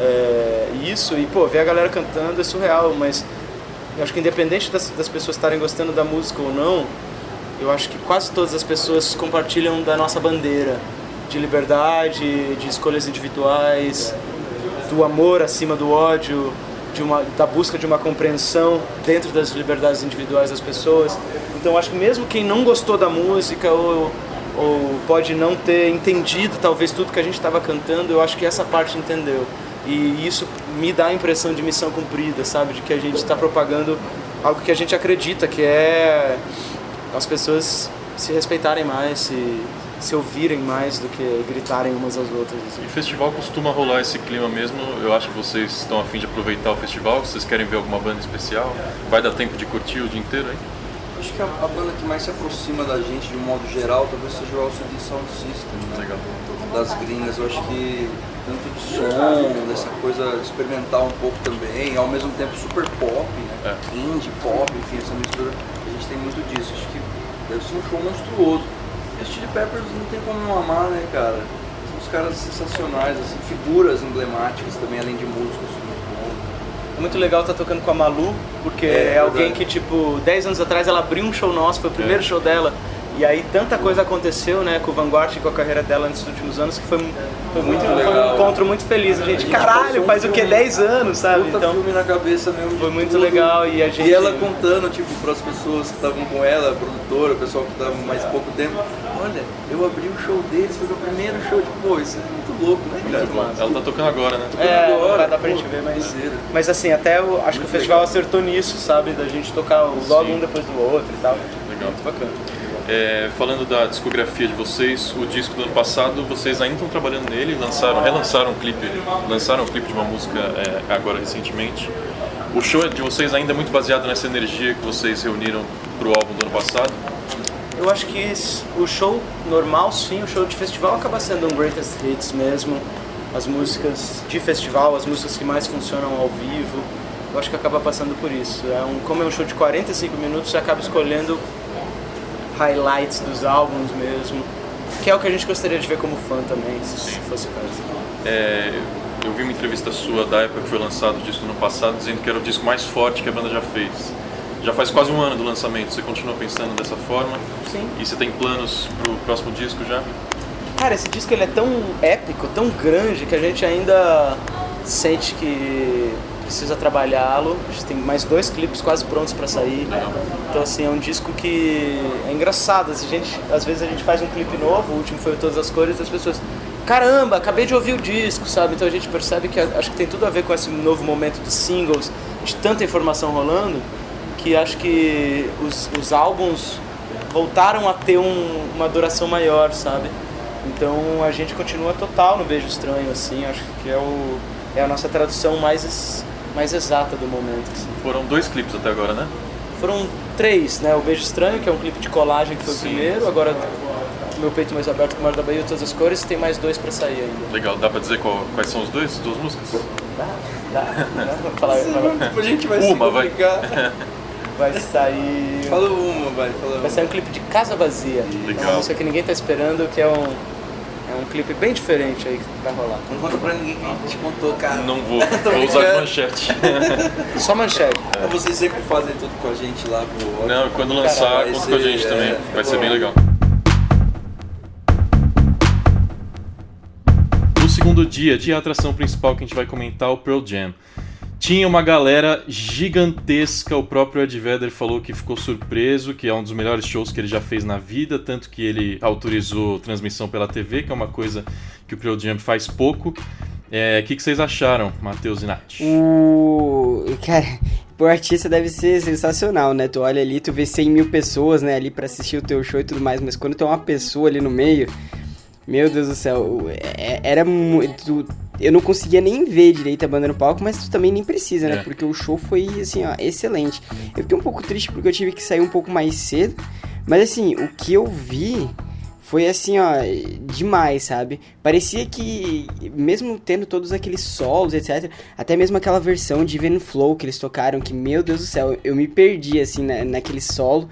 é, isso e, pô, ver a galera cantando é surreal, mas eu acho que independente das, das pessoas estarem gostando da música ou não, eu acho que quase todas as pessoas compartilham da nossa bandeira de liberdade, de escolhas individuais, do amor acima do ódio, de uma, da busca de uma compreensão dentro das liberdades individuais das pessoas. Então acho que mesmo quem não gostou da música ou, ou pode não ter entendido talvez tudo que a gente estava cantando, eu acho que essa parte entendeu. E isso me dá a impressão de missão cumprida, sabe? De que a gente está propagando algo que a gente acredita, que é as pessoas se respeitarem mais, se, se ouvirem mais do que gritarem umas às outras. assim. E festival costuma rolar esse clima mesmo. Eu acho que vocês estão a fim de aproveitar o festival. Vocês querem ver alguma banda especial? Vai dar tempo de curtir o dia inteiro aí? Acho que a, a banda que mais se aproxima da gente de um modo geral talvez seja o LCD Sound System, né? Legal. Das gringas. Eu acho que tanto de som, dessa coisa experimental um pouco também, ao mesmo tempo super pop, né? Indie, pop, enfim, essa mistura. A gente tem muito disso. Acho que deve ser um show monstruoso. E os Chili Peppers não tem como não amar, né, cara? São os caras sensacionais, assim, figuras emblemáticas também, além de músicos. É muito legal estar tocando com a Malu, porque É, é, alguém verdade. que, tipo, 10 anos atrás ela abriu um show nosso, foi o primeiro show dela. E aí tanta coisa aconteceu, né, com o Vanguard e com a carreira dela nesses últimos anos, que foi, foi, muito, foi um legal. encontro muito feliz. A gente, A gente caralho, um faz o que? filme- 10 anos, sabe? Puta Então filme na cabeça mesmo. de foi muito tudo. legal e a gente... E ela contando, tipo, para as pessoas que estavam com ela, a produtora, o pessoal que estava mais pouco tempo, olha, eu abri o show deles, foi o meu primeiro show, tipo, pô, isso é muito louco, né, cara? Ela tá tocando agora, né? É, não agora, vai dar pra pô, gente ver, mas... Mas assim, até eu acho que o festival acertou nisso, sabe? Da gente tocar logo Sim. um depois do outro e tal. Legal. Muito bacana. É, falando da discografia de vocês, o disco do ano passado, vocês ainda estão trabalhando nele, lançaram, relançaram um clipe, lançaram um clipe de uma música é, agora recentemente. O show de vocês ainda é muito baseado nessa energia que vocês reuniram pro álbum do ano passado. Eu acho que o show normal, sim, o show de festival acaba sendo um greatest hits mesmo. As músicas de festival, as músicas que mais funcionam ao vivo. Eu acho que acaba passando por isso. É um, como é um show de 45 minutos, você acaba escolhendo highlights dos álbuns mesmo. Que é o que a gente gostaria de ver como fã também, se se fosse o caso. É, eu vi uma entrevista sua da época que foi lançado o disco no passado, dizendo que era o disco mais forte que a banda já fez. Já faz quase um ano do lançamento, você continua pensando dessa forma? Sim. E você tem planos pro próximo disco já? cara, esse disco ele é tão épico, tão grande, que a gente ainda sente que precisa trabalhá-lo. A gente tem mais dois clipes quase prontos para sair. Então, assim, é um disco que é engraçado. A gente, às vezes a gente faz um clipe novo, o último foi Todas as Cores, e as pessoas, caramba, acabei de ouvir o disco, sabe? Então a gente percebe que acho que tem tudo a ver com esse novo momento dos singles, de tanta informação rolando, que acho que os, os álbuns voltaram a ter um, uma duração maior, sabe? Então a gente continua total no Beijo Estranho, assim, acho que é, o, é a nossa tradução mais, mais exata do momento. Assim. Foram dois clipes até agora, né? Foram três, né? O Beijo Estranho, que é um clipe de colagem que foi Sim. o primeiro, agora Meu Peito Mais Aberto com o Mar da Bahia, Todas as Cores, e tem mais dois pra sair ainda. Legal, dá pra dizer qual, quais são os dois, duas músicas? Dá, dá, dá pra falar. a gente vai Uma, vai. vai sair. Fala uma, vai. Fala vai sair um clipe de Casa Vazia. Legal. Uma música que ninguém tá esperando, que é um. É um clipe bem diferente aí que vai rolar. Não conta pra ninguém que a gente contou, cara. Não vou, vou usar manchete. Só manchete. É. Vocês sempre fazem tudo com a gente lá pro. Não, quando lançar, conta com a gente é, também. Vai ser bem legal. No segundo dia, dia a atração principal que a gente vai comentar, o Pearl Jam. Tinha uma galera gigantesca. O próprio Ed Vedder falou que ficou surpreso, que é um dos melhores shows que ele já fez na vida, tanto que ele autorizou transmissão pela TV, que é uma coisa que o Pearl Jam faz pouco. É, o que, que, vocês acharam, Matheus e Nath? O. Cara, o artista deve ser sensacional, né? Tu olha ali, tu vê 100 mil pessoas, né, ali pra assistir o teu show e tudo mais, mas quando tem uma pessoa ali no meio. Meu Deus do céu, é, era muito eu não conseguia nem ver direito a banda no palco, mas tu também nem precisa, né? É. Porque o show foi, assim, ó, excelente. Eu fiquei um pouco triste porque eu tive que sair um pouco mais cedo, mas assim, o que eu vi foi assim, ó, demais, sabe? Parecia que, mesmo tendo todos aqueles solos, etc., até mesmo aquela versão de Even Flow que eles tocaram, que, meu Deus do céu, eu me perdi, assim, na, naquele solo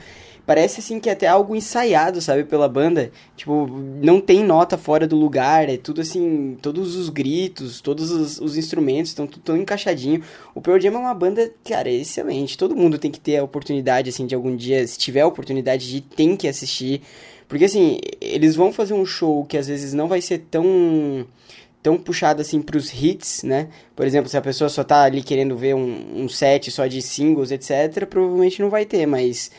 parece assim que é até algo ensaiado, sabe, pela banda. Tipo, não tem nota fora do lugar, é tudo assim, todos os gritos, todos os, os instrumentos estão tudo tão encaixadinho. O Pearl Jam é uma banda, cara, excelente. Todo mundo tem que ter a oportunidade, assim, de algum dia, se tiver a oportunidade de, tem que assistir. Porque, assim, eles vão fazer um show que às vezes não vai ser tão tão puxado assim pros hits, né? Por exemplo, se a pessoa só tá ali querendo ver um, um set só de singles, etc., provavelmente não vai ter, mas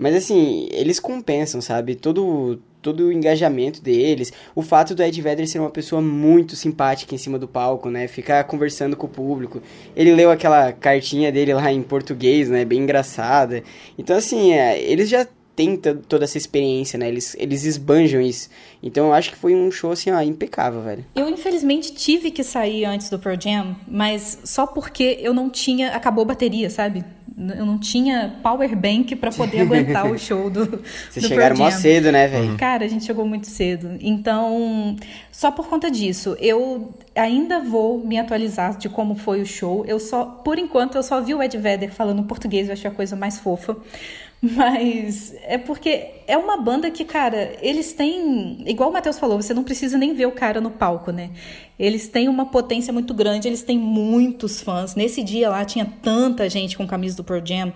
mas assim, eles compensam, sabe? Todo, todo o engajamento deles. O fato do Ed Vedder ser uma pessoa muito simpática em cima do palco, né? Ficar conversando com o público. Ele leu aquela cartinha dele lá em português, né? Bem engraçada. Então, assim, é, eles já têm toda essa experiência, né? Eles, eles esbanjam isso. Então eu acho que foi um show, assim, ó, impecável, velho. Eu, infelizmente, tive que sair antes do Pearl Jam, mas só porque eu não tinha... Acabou a bateria, sabe? Eu não tinha power bank para poder aguentar o show do Vocês do chegaram mó cedo, né, velho? Cara, a gente chegou muito cedo. Então, só por conta disso, eu ainda vou me atualizar de como foi o show. Eu só, por enquanto, eu só vi o Ed Vedder falando português, eu achei a coisa mais fofa. Mas é porque é uma banda que, cara, eles têm. Igual o Matheus falou, você não precisa nem ver o cara no palco, né? Eles têm uma potência muito grande, eles têm muitos fãs. Nesse dia lá tinha tanta gente com camisa do Pearl Jam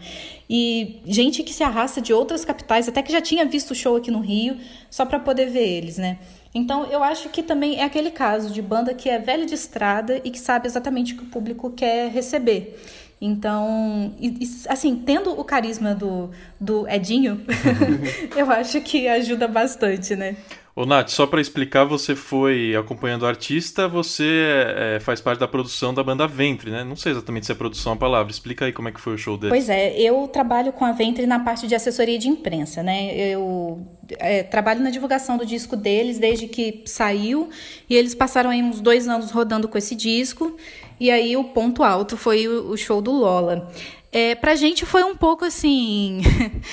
e gente que se arrasta de outras capitais, até que já tinha visto o show aqui no Rio, só para poder ver eles, né? Então, eu acho que também é aquele caso de banda que é velho de estrada e que sabe exatamente o que o público quer receber. Então, e, assim, tendo o carisma do, do Edinho, eu acho que ajuda bastante, né? Ô Nath, só para explicar, você foi acompanhando o artista, você é, faz parte da produção da banda Ventre, né? Não sei exatamente se é produção a palavra, explica aí como é que foi o show dele. Pois é, eu trabalho com a Ventre na parte de assessoria de imprensa, né? Eu é, trabalho na divulgação do disco deles desde que saiu, e eles passaram aí uns dois anos rodando com esse disco, e aí o ponto alto foi o, show do Lola. É, pra gente foi um pouco assim...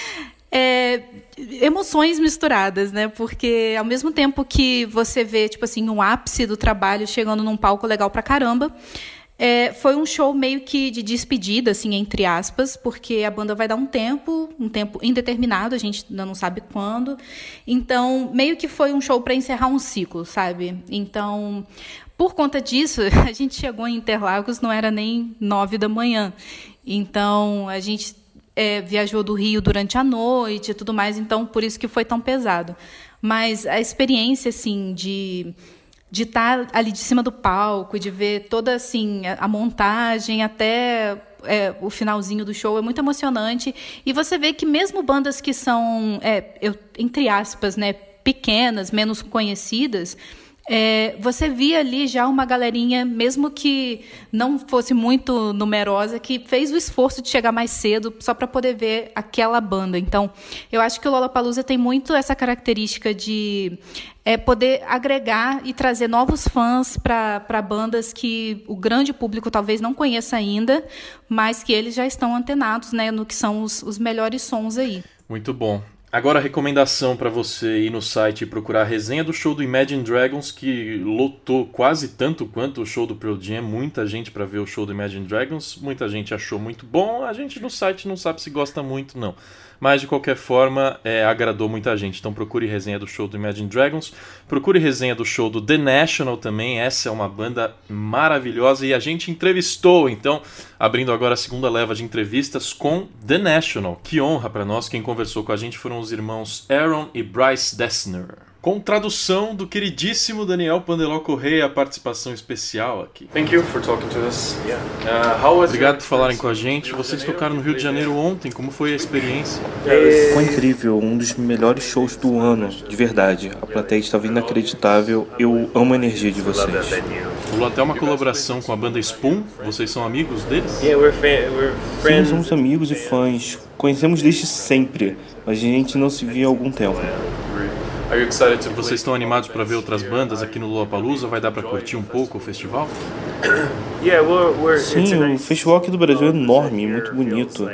é, emoções misturadas, né? Porque ao mesmo tempo que você vê, tipo assim, um ápice do trabalho chegando num palco legal pra caramba, é, foi um show meio que de despedida, assim, entre aspas, porque a banda vai dar um tempo, um tempo indeterminado, a gente ainda não sabe quando. Então, meio que foi um show para encerrar um ciclo, sabe? Então, por conta disso, a gente chegou em Interlagos, não era nem nove da manhã. Então, a gente é, viajou do Rio durante a noite e tudo mais, então por isso que foi tão pesado. mas a experiência assim de de estar ali de cima do palco, de ver toda assim a montagem até é, o finalzinho do show é muito emocionante e você vê que mesmo bandas que são é, eu, entre aspas né pequenas menos conhecidas é, você via ali já uma galerinha, mesmo que não fosse muito numerosa, que fez o esforço de chegar mais cedo só para poder ver aquela banda. Então, eu acho que o Lollapalooza tem muito essa característica de é, poder agregar e trazer novos fãs para bandas que o grande público talvez não conheça ainda, mas que eles já estão antenados né, no que são os, os melhores sons aí. Muito bom. Agora a recomendação para você ir no site e procurar a resenha do show do Imagine Dragons, que lotou quase tanto quanto o show do Pearl Jam, muita gente para ver o show do Imagine Dragons, muita gente achou muito bom, a gente no site não sabe se gosta muito não mas de qualquer forma é, agradou muita gente. Então procure resenha do show do Imagine Dragons, procure resenha do show do The National também. Essa é uma banda maravilhosa e a gente entrevistou, então, abrindo agora a segunda leva de entrevistas com The National. Que honra para nós, quem conversou com a gente foram os irmãos Aaron e Bryce Dessner com tradução do queridíssimo Daniel Pandeló Correia, a participação especial aqui. Thank you for talking to us. Yeah. Uh, how was Obrigado por falarem com a gente. Vocês tocaram no Rio de Janeiro ontem, como foi a experiência? Foi incrível, um dos melhores shows do ano, de verdade. A plateia estava inacreditável. Eu amo a energia de vocês. Rolou até uma colaboração com a banda Spoon. Vocês são amigos deles? Sim, somos amigos e fãs. Conhecemos desde sempre, mas a gente não se via há algum tempo. Vocês estão animados para ver outras bandas aqui no Lollapalooza? Vai dar para curtir um pouco o festival? Sim, o festival aqui do Brasil é enorme, muito bonito.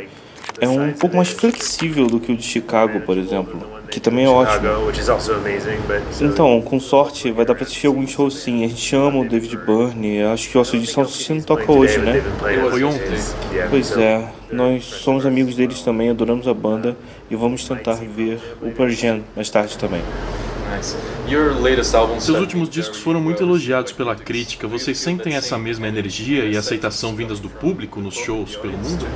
É um pouco mais flexível do que o de Chicago, por exemplo, que também é ótimo. Então, com sorte, vai dar para assistir alguns shows sim. A gente ama o David Byrne, acho que o São não toca hoje, né? Foi ontem. Pois é, nós somos amigos deles também, adoramos a banda e vamos tentar ver o Pearl Jam mais tarde também. Seus últimos discos foram muito elogiados pela crítica. Vocês sentem essa mesma energia e aceitação vindas do público nos shows pelo mundo?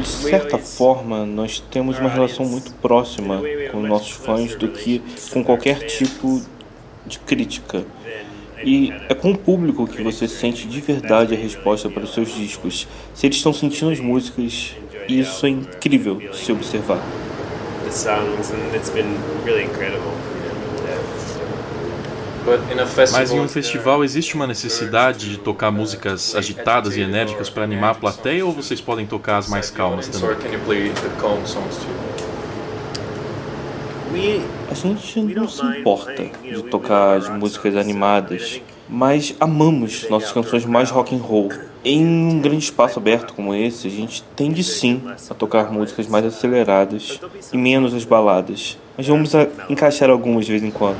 De certa forma, nós temos uma relação muito próxima com nossos fãs do que com qualquer tipo de crítica. E é com o público que você sente de verdade a resposta para os seus discos. Se eles estão sentindo as músicas, isso é incrível se observar. Mas em um festival existe uma necessidade de tocar músicas agitadas e enérgicas para animar a plateia ou vocês podem tocar as mais calmas também? A gente não se importa de tocar as músicas animadas, mas amamos nossas canções mais rock and roll. Em um grande espaço aberto como esse, a gente tende sim a tocar músicas mais aceleradas e menos as baladas. Mas vamos encaixar algumas de vez em quando.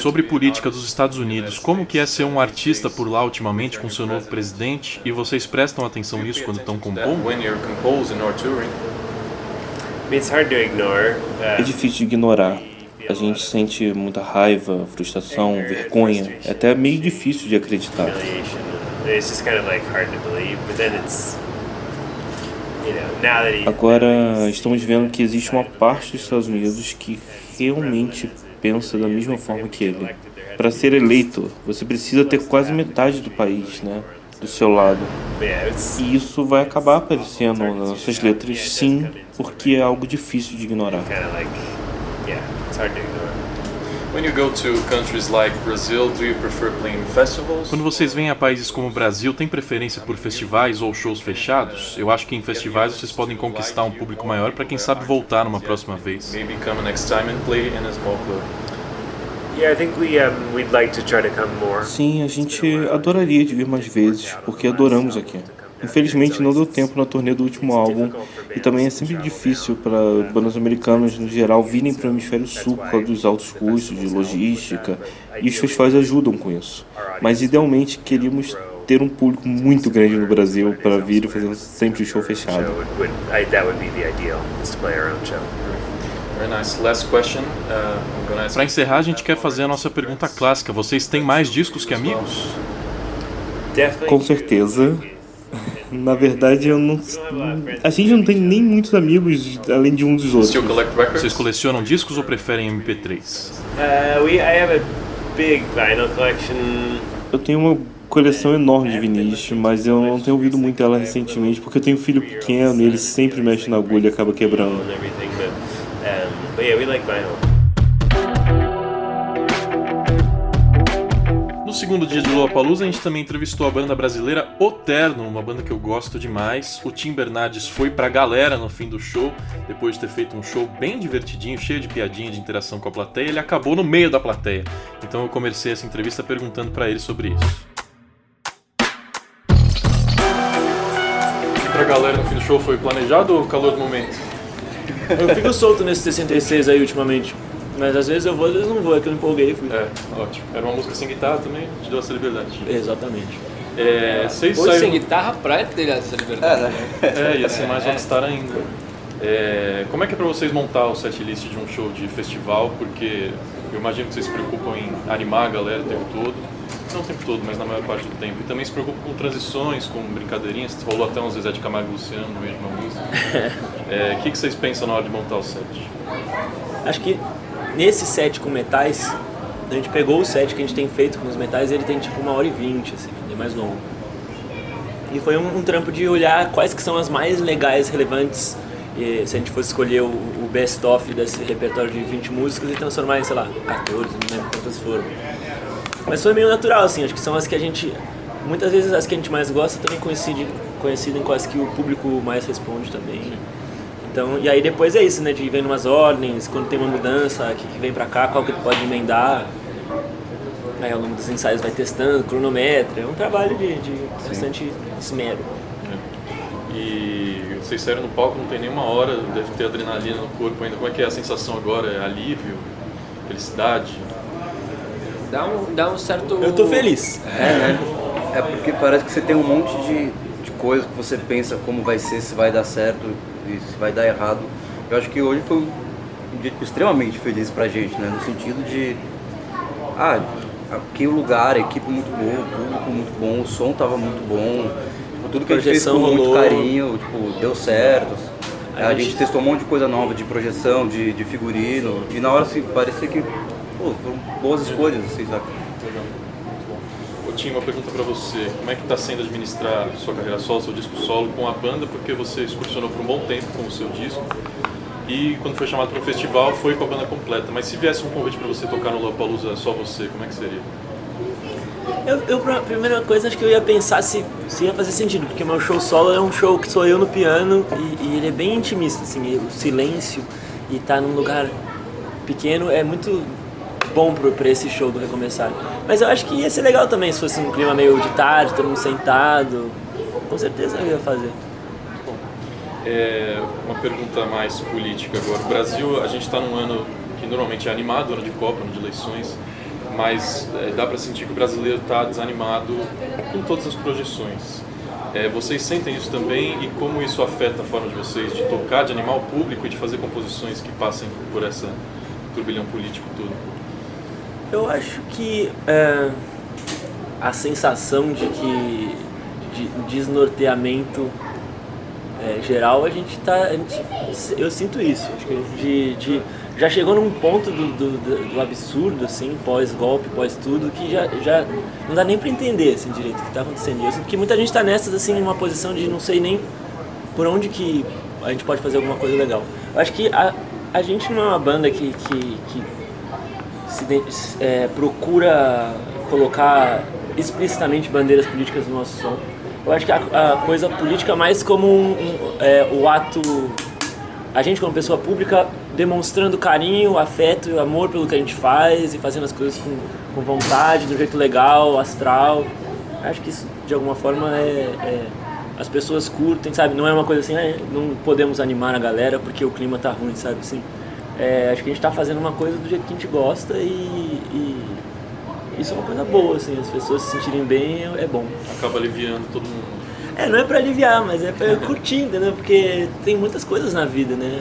Sobre política dos Estados Unidos, como que é ser um artista por lá ultimamente com seu novo presidente? E vocês prestam atenção nisso quando estão compondo? É difícil de ignorar. A gente sente muita raiva, frustração, vergonha. É até meio difícil de acreditar. Agora estamos vendo que existe uma parte dos Estados Unidos que realmente pensa da mesma forma que ele. Para ser eleito, você precisa ter quase metade do país, né? do seu lado. E isso vai acabar aparecendo nas nossas letras, sim, porque é algo difícil de ignorar. Quando vocês vêm a países como o Brasil, tem preferência por festivais ou shows fechados? Eu acho que em festivais vocês podem conquistar um público maior para quem sabe voltar numa próxima vez. Sim, a gente adoraria de vir mais vezes, porque adoramos aqui. Infelizmente não deu tempo na turnê do último álbum e também é sempre difícil para bandas americanas no geral virem para o hemisfério sul por causa dos altos custos de logística e os festivais ajudam com isso. Mas idealmente queríamos ter um público muito grande no Brasil para vir e fazer sempre show fechado. Uh, Para encerrar, a gente quer fazer a nossa pergunta clássica. Vocês têm mais discos que amigos? Com certeza. Na verdade, eu não. A gente não tem nem muitos amigos além de um dos outros. Vocês colecionam discos ou preferem MP3? Uh, we, I have a big vinyl collection. Eu tenho uma coleção enorme de vinis, mas eu não tenho ouvido muito ela recentemente porque eu tenho um filho pequeno e ele sempre mexe na agulha e acaba quebrando. um, but yeah, we like vinyl. Segundo dia de Lollapalooza, a gente também entrevistou a banda brasileira O Terno, uma banda que eu gosto demais. O Tim Bernardes foi pra galera no fim do show, depois de ter feito um show bem divertidinho, cheio de piadinha, de interação com a plateia, ele acabou no meio da plateia. Então eu comecei essa entrevista perguntando pra ele sobre isso. E pra galera no fim do show foi planejado ou calor do momento? Eu fico solto nesse 66 aí ultimamente. Mas às vezes eu vou, às vezes não vou, é que eu empolguei e fui. É, ótimo. Era uma música sem guitarra também, te deu essa liberdade. Exatamente. É, vocês Hoje saíram... sem guitarra, pra ter essa liberdade. É, ia ser mais rockstar ainda. É, como é que é pra vocês montar o setlist de um show de festival? Porque eu imagino que vocês se preocupam em animar a galera o tempo todo. Não o tempo todo, mas na maior parte do tempo. E também se preocupam com transições, com brincadeirinhas. Rolou até um Zezé de Camargo e Luciano no meio de uma música. É, O que, que vocês pensam na hora de montar o set? Acho que nesse set com metais, a gente pegou o set que a gente tem feito com os metais e ele tem tipo uma hora e vinte, assim, é mais longo. E foi um, um trampo de olhar quais que são as mais legais, relevantes, e se a gente fosse escolher o, o best-of desse repertório de 20 músicas e transformar em, sei lá, 14, não lembro quantas foram. Mas foi meio natural, assim, acho que são as que a gente... Muitas vezes as que a gente mais gosta também coincidem, coincidem com as que o público mais responde também, né? Então, e aí depois é isso, né? De vem umas ordens, quando tem uma mudança, o que, que vem pra cá, qual que pode emendar. Aí ao longo dos ensaios vai testando, cronometra, é um trabalho de, de bastante esmero. E vocês saíram no palco, não tem nenhuma hora, deve ter adrenalina no corpo ainda. Como é que é a sensação agora? É alívio? Felicidade? Dá um, dá um certo. Eu tô feliz. É, né? É porque parece que você tem um monte de, de coisa que você pensa como vai ser, se vai dar certo e se vai dar errado. Eu acho que hoje foi um dia tipo, extremamente feliz pra gente, né? No sentido de. Ah, aqui o lugar, a equipe muito boa, o público muito bom, o som tava muito bom. Tipo, tudo que a gente fez com muito carinho, tipo, deu certo. A A, gente- gente... testou um monte de coisa nova, de projeção, de, de figurino. E na hora assim, parecia que pô, foram boas escolhas, assim, sabe? Tim, uma pergunta pra você. Como é que tá sendo administrar sua carreira solo, seu disco solo com a banda? Porque você excursionou por um bom tempo com o seu disco. E quando foi chamado para um festival, foi com a banda completa. Mas se viesse um convite pra você tocar no Lollapalooza só você, como é que seria? Eu, eu, pra- primeira coisa, acho que eu ia pensar se, se ia fazer sentido, porque o meu show solo é um show que sou eu no piano e, e ele é bem intimista, assim, o silêncio e estar num lugar pequeno é muito bom pro, pra esse show do Recomeçar. Mas eu acho que ia ser legal também se fosse um clima meio de tarde, todo mundo sentado. Com certeza eu ia fazer. É, uma pergunta mais política agora. O Brasil, a gente está num ano que normalmente é animado, ano de Copa, ano de eleições, mas é, dá para sentir que o brasileiro está desanimado com todas as projeções. É, vocês sentem isso também e como isso afeta a forma de vocês de tocar, de animar o público e de fazer composições que passem por essa turbilhão político todo? Eu acho que é, a sensação de que de desnorteamento é, geral a gente tá a gente- eu sinto isso acho que de, de- já chegou num ponto do, do, do- do absurdo assim pós golpe pós tudo que já, já não dá nem para entender assim direito o que está acontecendo. Eu sinto que muita gente está nessas assim numa posição de não sei nem por onde que a gente pode fazer alguma coisa legal. Eu acho que a, a gente não é uma banda que, que, que se é, procura colocar explicitamente bandeiras políticas no nosso som. Eu acho que a, a coisa política mais como um, um, é, o ato, a gente como pessoa pública demonstrando carinho, afeto e amor pelo que a gente faz e fazendo as coisas com, com vontade, do jeito legal, astral. Acho que isso de alguma forma é, é- as pessoas curtem, sabe? Não é uma coisa assim, "Ah, não podemos animar a galera porque o clima tá ruim, sabe? Assim, é, acho que a gente tá fazendo uma coisa do jeito que a gente gosta e, e isso é uma coisa boa, assim, as pessoas se sentirem bem é, bom. Acaba aliviando todo mundo. É, não é pra aliviar, mas é pra curtir, entendeu? Porque tem muitas coisas na vida, né?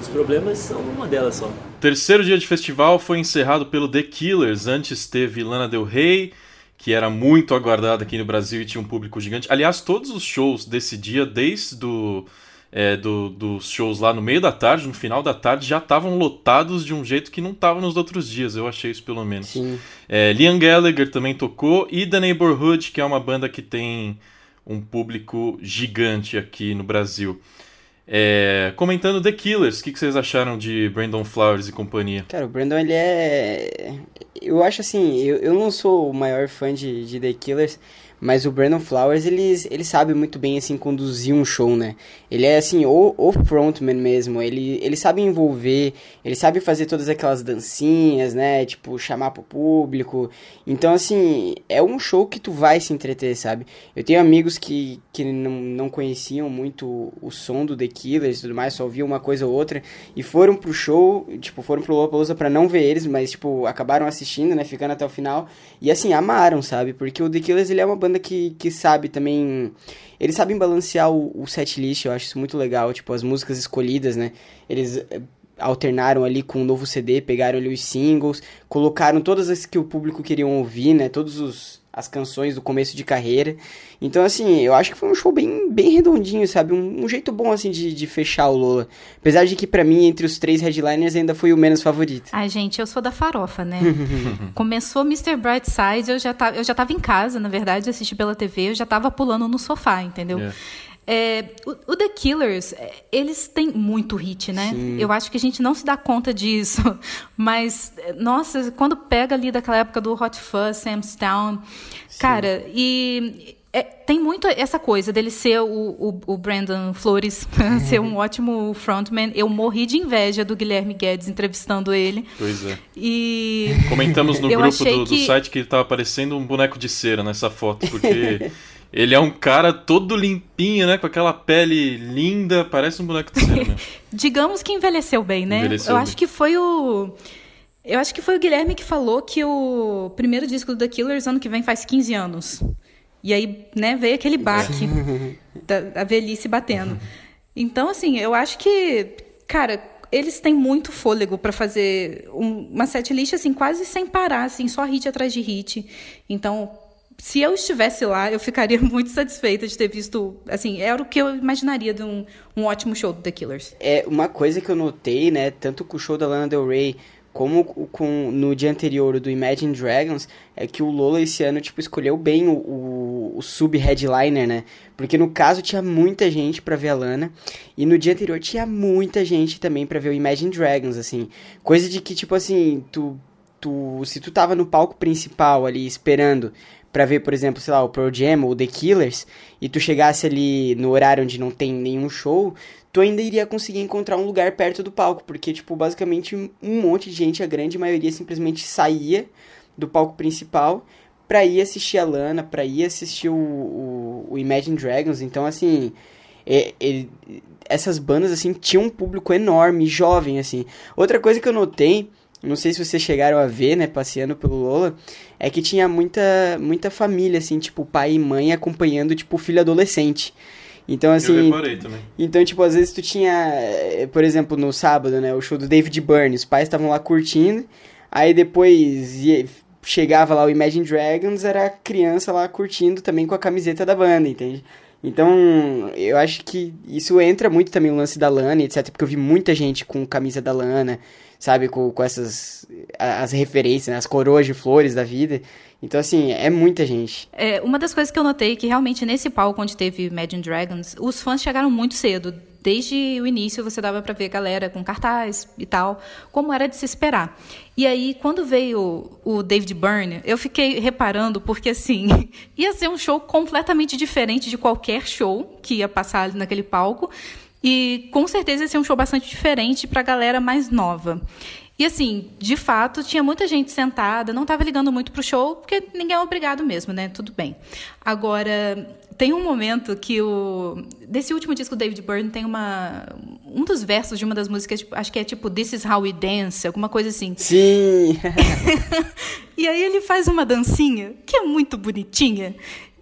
Os problemas são uma delas só. Terceiro dia de festival foi encerrado pelo The Killers. Antes teve Lana Del Rey, que era muito aguardada aqui no Brasil e tinha um público gigante. Aliás, todos os shows desse dia, desde do, é, do, dos shows lá no meio da tarde, no final da tarde, já estavam lotados de um jeito que não estavam nos outros dias, eu achei isso pelo menos. Sim. É, Liam Gallagher também tocou, e The Neighborhood, que é uma banda que tem um público gigante aqui no Brasil. É, comentando The Killers, o que, que, vocês acharam de Brandon Flowers e companhia? Cara, o Brandon, ele é. Eu acho assim, eu, eu não sou o maior fã de, de The Killers, mas o Brandon Flowers, ele, ele sabe muito bem, assim, conduzir um show, né? Ele é, assim, o, o frontman mesmo. Ele, ele sabe envolver, ele sabe fazer todas aquelas dancinhas, né? Tipo, chamar pro público. Então, assim, é um show que tu vai se entreter, sabe? Eu tenho amigos que, que não, não conheciam muito o som do The Killers e tudo mais, só ouviam uma coisa ou outra. E foram pro show, tipo, foram pro Lollapalooza pra não ver eles, mas, tipo, acabaram assistindo, né? Ficando até o final. E, assim, amaram, sabe? Porque o The Killers, ele é uma banda que, que sabe também. Eles sabem balancear o, o set list, eu acho isso muito legal. Tipo, as músicas escolhidas, né? Eles eh, alternaram ali com um novo CD, pegaram ali os singles, colocaram todas as que o público queria ouvir, né? Todos os as canções do começo de carreira. Então, assim, eu acho que foi um show bem, bem redondinho, sabe? Um, um jeito bom, assim, de, de fechar o Lola. Apesar de que, para mim, entre os três headliners, ainda foi o menos favorito. Ai, gente, eu sou da farofa, né? Começou Mr. Brightside, eu já, tava, eu já tava em casa, na verdade, assisti pela TV, eu já tava pulando no sofá, entendeu? Yeah. É, o, o, The Killers, é, eles têm muito hit, né? Sim. Eu acho que a gente não se dá conta disso. Mas, nossa, quando pega ali daquela época do Hot Fuzz, Sam's Town, cara, e é, tem muito essa coisa dele ser o, o, o Brandon Flores, ser um ótimo frontman. Eu morri de inveja do Guilherme Guedes entrevistando ele. Pois é. E. Comentamos no grupo do, do, site que ele tava parecendo um boneco de cera nessa foto, porque. Ele é um cara todo limpinho, né? Com aquela pele linda, parece um boneco de cera. Digamos que envelheceu bem, né? Envelheceu Eu bem. acho que foi o. Eu acho que foi o Guilherme que falou que o primeiro disco do The Killers ano que vem faz 15 anos. E aí, né, veio aquele baque da, da velhice batendo. Então, assim, eu acho que, cara, eles têm muito fôlego para fazer um, uma setlist assim quase sem parar, assim, só hit atrás de hit. Então, se eu estivesse lá, eu ficaria muito satisfeita de ter visto. Assim, era o que eu imaginaria de um, um ótimo show do The Killers. É uma coisa que eu notei, né? Tanto com o show da Lana Del Rey como com no dia anterior do Imagine Dragons, é que o Lola esse ano, tipo, escolheu bem o, o, o sub-headliner, né? Porque no caso tinha muita gente para ver a Lana, e no dia anterior tinha muita gente também para ver o Imagine Dragons, assim. Coisa de que, tipo assim, tu, tu, se tu tava no palco principal ali esperando para ver, por exemplo, sei lá, o Pearl Jam ou The Killers, e tu chegasse ali no horário onde não tem nenhum show, tu ainda iria conseguir encontrar um lugar perto do palco, porque, tipo, basicamente um monte de gente, a grande maioria, simplesmente saía do palco principal pra ir assistir a Lana, pra ir assistir o, o, o Imagine Dragons, então, assim, é, é, essas bandas, assim, tinham um público enorme, jovem, assim. Outra coisa que eu notei não sei se vocês chegaram a ver, né, passeando pelo Lola, é que tinha muita, muita família, assim, tipo, pai e mãe acompanhando, tipo, o filho adolescente. Então, assim. Eu reparei também. Então, tipo, às vezes tu tinha, eh, por exemplo, no sábado, né, o show do David Byrne, os pais estavam lá curtindo, aí depois ia, chegava lá o Imagine Dragons, era a criança lá curtindo também com a camiseta da banda, entende? Então, eu acho que isso entra muito também no lance da Lana, etc. Porque eu vi muita gente com camisa da Lana, sabe? Com, com essas as referências, né? as coroas de flores da vida. Então, assim, é muita gente. É, uma das coisas que eu notei é que realmente nesse palco onde teve Imagine Dragons, os fãs chegaram muito cedo. Desde o início você dava para ver a galera com cartaz e tal, como era de se esperar. E aí, quando veio o David Byrne, eu fiquei reparando, porque assim, ia ser um show completamente diferente de qualquer show que ia passar ali naquele palco. E com certeza ia ser um show bastante diferente para a galera mais nova. E assim, de fato, tinha muita gente sentada, não estava ligando muito pro show, porque ninguém é obrigado mesmo, né? Tudo bem. Agora, tem um momento que o. Desse último disco do David Byrne tem uma. Um dos versos de uma das músicas, tipo, acho que é tipo This is How We Dance, alguma coisa assim. Sim! e aí ele faz uma dancinha que é muito bonitinha.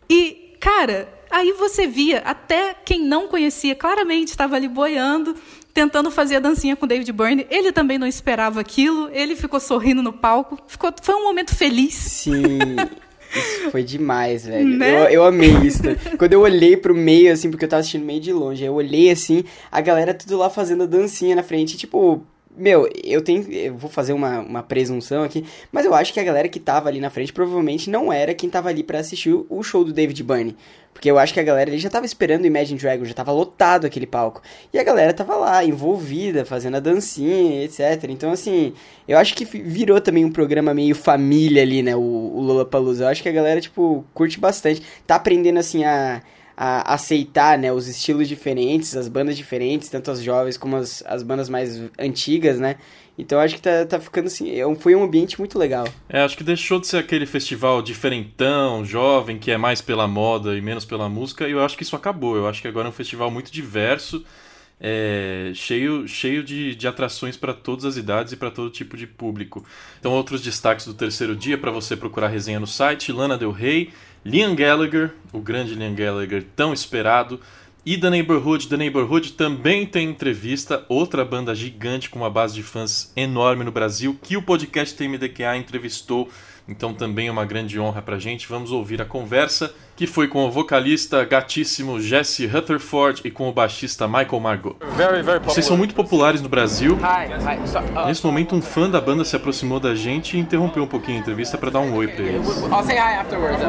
E, cara, Aí você via, até quem não conhecia, claramente estava ali boiando, tentando fazer a dancinha com David Byrne. Ele também não esperava aquilo, ele ficou sorrindo no palco. Ficou, foi um momento feliz. Sim. Isso foi demais, velho. Né? Eu, eu amei isso. Quando eu olhei pro meio, assim, porque eu tava assistindo meio de longe, eu olhei assim, a galera tudo lá fazendo a dancinha na frente, tipo. Meu, eu tenho. Eu vou fazer uma, uma presunção aqui, mas eu acho que a galera que tava ali na frente provavelmente não era quem tava ali pra assistir o show do David Byrne. Porque eu acho que a galera ali já tava esperando o Imagine Dragon, já tava lotado aquele palco. E a galera tava lá, envolvida, fazendo a dancinha, etc. Então, assim, eu acho que virou também um programa meio família ali, né? O, o Lollapalooza. Eu acho que a galera, tipo, curte bastante. Tá aprendendo, assim, a, a aceitar, né? Os estilos diferentes, as bandas diferentes, tanto as jovens como as, as bandas mais antigas, né? Então acho que tá, tá ficando assim. é Foi um ambiente muito legal. É, acho que deixou de ser aquele festival diferentão, jovem, que é mais pela moda e menos pela música, e eu acho que isso acabou. Eu acho que agora é um festival muito diverso, é, cheio, cheio de, de atrações para todas as idades e para todo tipo de público. Então, outros destaques do terceiro dia para você procurar resenha no site: Lana Del Rey, Liam Gallagher, o grande Liam Gallagher, tão esperado. E The Neighborhood, The Neighborhood também tem entrevista, outra banda gigante com uma base de fãs enorme no Brasil, que o podcast TMDQA entrevistou, então também é uma grande honra pra gente. Vamos ouvir a conversa, que foi com o vocalista gatíssimo Jesse Rutherford e com o baixista Michael Margot. Vocês são muito populares no Brasil. Nesse momento, um fã da banda se aproximou da gente e interrompeu um pouquinho a entrevista para dar um oi pra eles. I'll say hi afterwards.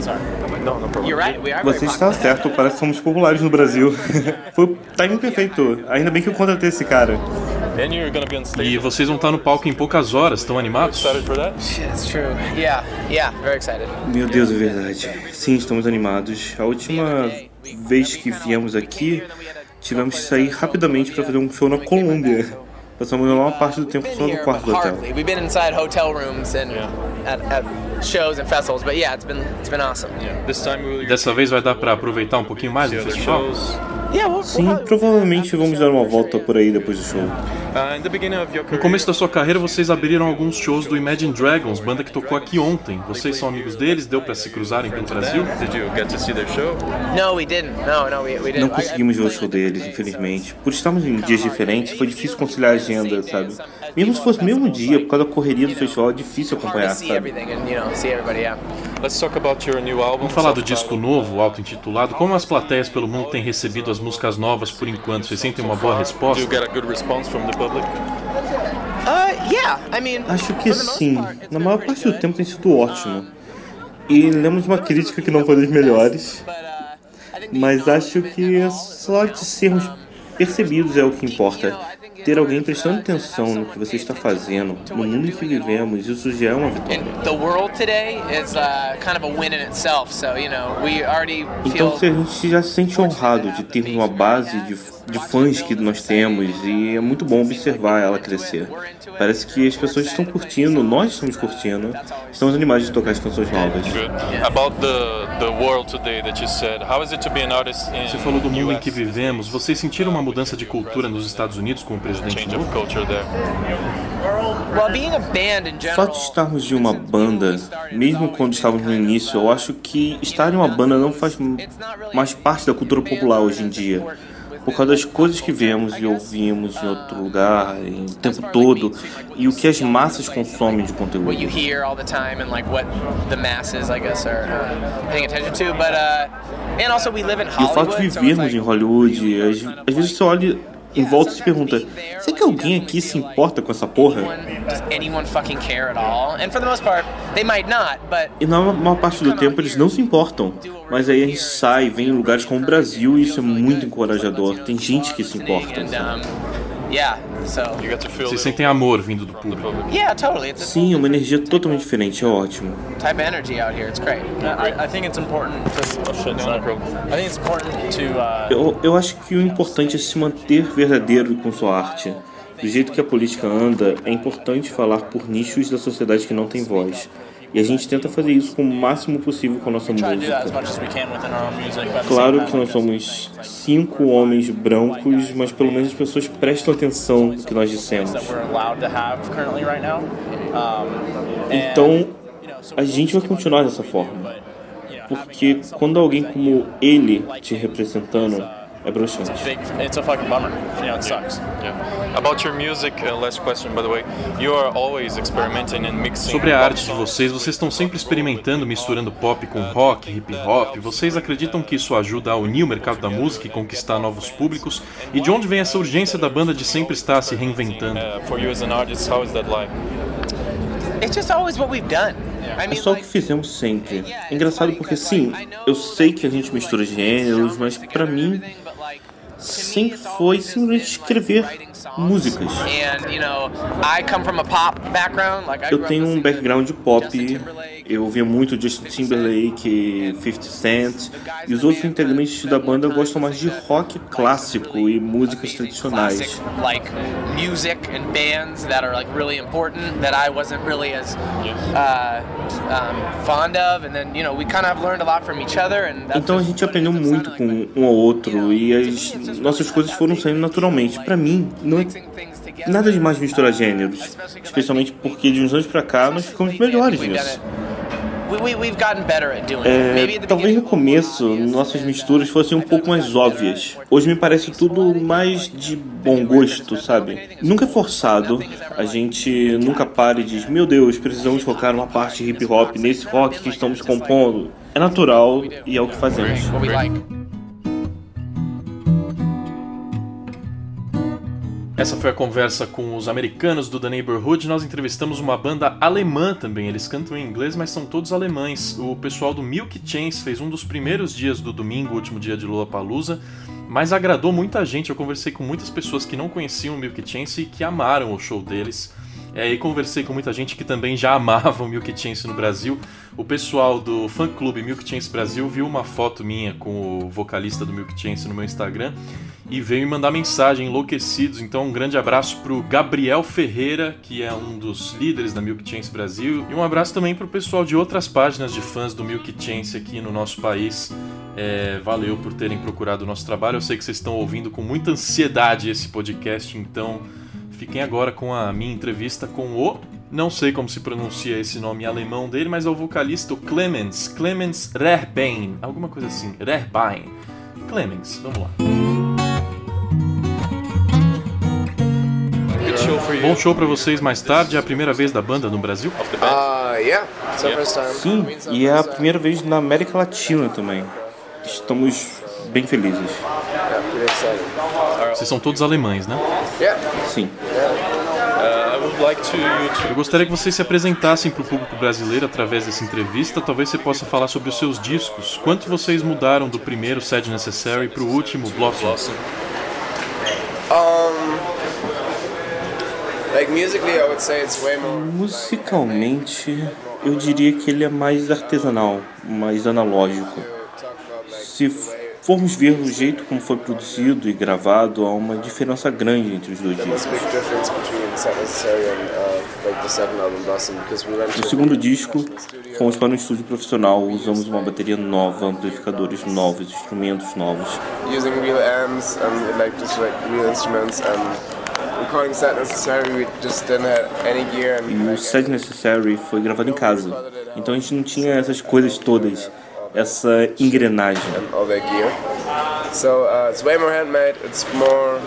Sorry. No, no problem. You're right. We are very Você está certo, parece que somos populares no Brasil. Foi o timing perfeito. Ainda bem que eu contratei esse cara. E vocês vão estar no palco em poucas horas, estão animados? Meu Deus, é verdade. Sim, estamos animados. A última vez que viemos aqui, tivemos que sair rapidamente para fazer um show na Colômbia. Passamos a maior parte do tempo só no quarto do hotel. We've been inside hotel rooms and at, at shows and festivals, but yeah, it's been it's been awesome. Dessa vez vai dar para aproveitar um pouquinho mais do festival? Yeah, we'll, Sim, provavelmente vamos dar uma volta por aí depois do show. No começo da sua carreira, vocês abriram alguns shows do Imagine Dragons, banda que tocou aqui ontem. Vocês são amigos deles? Deu para se cruzarem pelo Brasil? No, we didn't. No, no, we, we didn't. Não conseguimos ver o show deles, infelizmente. Por estarmos em dias diferentes, foi difícil conciliar a agenda, sabe? Mesmo se fosse o mesmo dia, por causa da correria do festival, é difícil acompanhar, sabe? Vamos falar do disco novo, auto-intitulado. Como as plateias pelo mundo têm recebido as músicas novas por enquanto? Vocês sentem uma boa resposta? Uh, yeah. I mean, Acho que sim. Na maior parte do tempo tem sido ótimo. E lemos uma crítica que não foi das melhores. Mas acho que é só de sermos percebidos é o que importa. Ter alguém prestando atenção no que você está fazendo, no mundo em que vivemos, isso já é uma vitória. uh, Então se a gente já se sente honrado de ter uma base de, de fãs que nós temos e é muito bom observar ela crescer. Parece que as pessoas estão curtindo, nós estamos curtindo, estamos animados de tocar as canções novas. About the the world today that you said, how is it to be an artist in Você falou do mundo em que vivemos. Vocês sentiram uma mudança de cultura nos Estados Unidos com o presidente Change of novo? culture there. well being a band in O general. fato de estarmos de uma banda, mesmo quando estávamos no início, eu acho que estar em uma banda não faz mais parte da cultura popular hoje em dia. Por causa das coisas que vemos e ouvimos em outro lugar, em o tempo todo, e o que as massas consomem de conteúdo. uh, uh, E o fato de vivermos em Hollywood, às, às vezes você olha em volta e se pergunta: será que alguém aqui se importa com essa porra? E na maior parte do tempo eles não se importam. Mas aí a gente sai, vem em lugares como o Brasil e isso é muito encorajador. Tem gente que se importa. Vocês sentem amor vindo do público? yeah, totally. It's a Sim, uma energia totalmente diferente, é ótimo. type of energy out here. It's great. I, I think it's important to. Oh shit, no, problem. I think it's important to. Uh, Eu, eu acho que o importante é se manter verdadeiro com sua arte. Do jeito que a política anda, é importante falar por nichos da sociedade que não tem voz. E a gente tenta fazer isso com o máximo possível com a nossa música. Claro que nós somos cinco homens brancos, mas pelo menos as pessoas prestam atenção no que nós dissemos. Então, a gente vai continuar dessa forma. Porque quando alguém como ele te representando, É broxante. It's a big, it's a fucking bummer. You know, it sucks. Yeah. About your music, uh, last question by the way. You are always experimenting and mixing. Sobre a arte de vocês, vocês estão sempre experimentando, misturando pop com rock, hip hop. Vocês acreditam que isso ajuda a unir o mercado da música e conquistar novos públicos? E de onde vem essa urgência da banda de sempre estar se reinventando? Uh, for you as an artist, how is that like? It's just always what we've done. I É mean, só o que fizemos sempre. É engraçado porque sim, eu sei que a gente mistura gêneros, mas pra mim sempre foi simplesmente escrever músicas. Eu tenho um background de pop, eu ouvia muito Justin Timberlake, 50 Cent, e os outros integrantes da banda gostam mais de rock clássico e músicas tradicionais. classic like music and bands that are like really important that I wasn't really as uh, fond of, and then you know we kind of have learned a lot from each other, Então a gente aprendeu muito com um ao outro e as nossas coisas foram saindo naturalmente. Pra mim, não é nada demais misturar gêneros, especialmente porque de uns anos pra cá nós ficamos melhores nisso. É, talvez no começo nossas misturas fossem um pouco mais óbvias. Hoje me parece tudo mais de bom gosto, sabe? Nunca é forçado. A gente nunca para e diz: Meu Deus, precisamos colocar uma parte hip hop nesse rock que estamos compondo. É natural e é o que fazemos. Essa foi a conversa com os americanos do The Neighborhood. Nós entrevistamos uma banda alemã também. Eles cantam em inglês, mas são todos alemães. O pessoal do Milk Chance fez um dos primeiros dias do domingo, o último dia de Lollapalooza, mas agradou muita gente. Eu conversei com muitas pessoas que não conheciam o Milk Chance e que amaram o show deles. É, e conversei com muita gente que também já amava o Milk Chance no Brasil. O pessoal do fã clube Milk Chance Brasil viu uma foto minha com o vocalista do Milk Chance no meu Instagram e veio me mandar mensagem enlouquecidos. Então, um grande abraço pro Gabriel Ferreira, que é um dos líderes da Milk Chance Brasil, e um abraço também pro pessoal de outras páginas de fãs do Milk Chance aqui no nosso país. É, valeu por terem procurado o nosso trabalho. Eu sei que vocês estão ouvindo com muita ansiedade esse podcast, então fiquem agora com a minha entrevista com o. Não sei como se pronuncia esse nome alemão dele, mas é o vocalista o Clemens, Clemens Rehbein, alguma coisa assim, Rehbein. Clemens, vamos lá. Bom show pra vocês mais tarde, é a primeira vez da banda no Brasil? Uh, yeah. Sim, e é a primeira vez na América Latina também. Estamos bem felizes. Vocês são todos alemães, né? Sim. Eu gostaria que vocês se apresentassem para o público brasileiro através dessa entrevista. Talvez você possa falar sobre os seus discos. Quanto vocês mudaram do primeiro Sad Necessary para o último Blossom? Musicalmente, eu diria que ele é mais artesanal, mais analógico. Se formos ver o jeito como foi produzido e gravado, há uma diferença grande entre os dois discos. Set uh, No segundo disco, fomos para um estúdio profissional, usamos uma bateria nova, amplificadores novos, instrumentos novos. using real amps and like real instruments and recording Set Necessary. We just didn't have any gear and E o Sad Necessary foi gravado em casa, então a gente não tinha essas coisas todas, essa engrenagem. all their gear. So uh, it's way more handmade. It's more,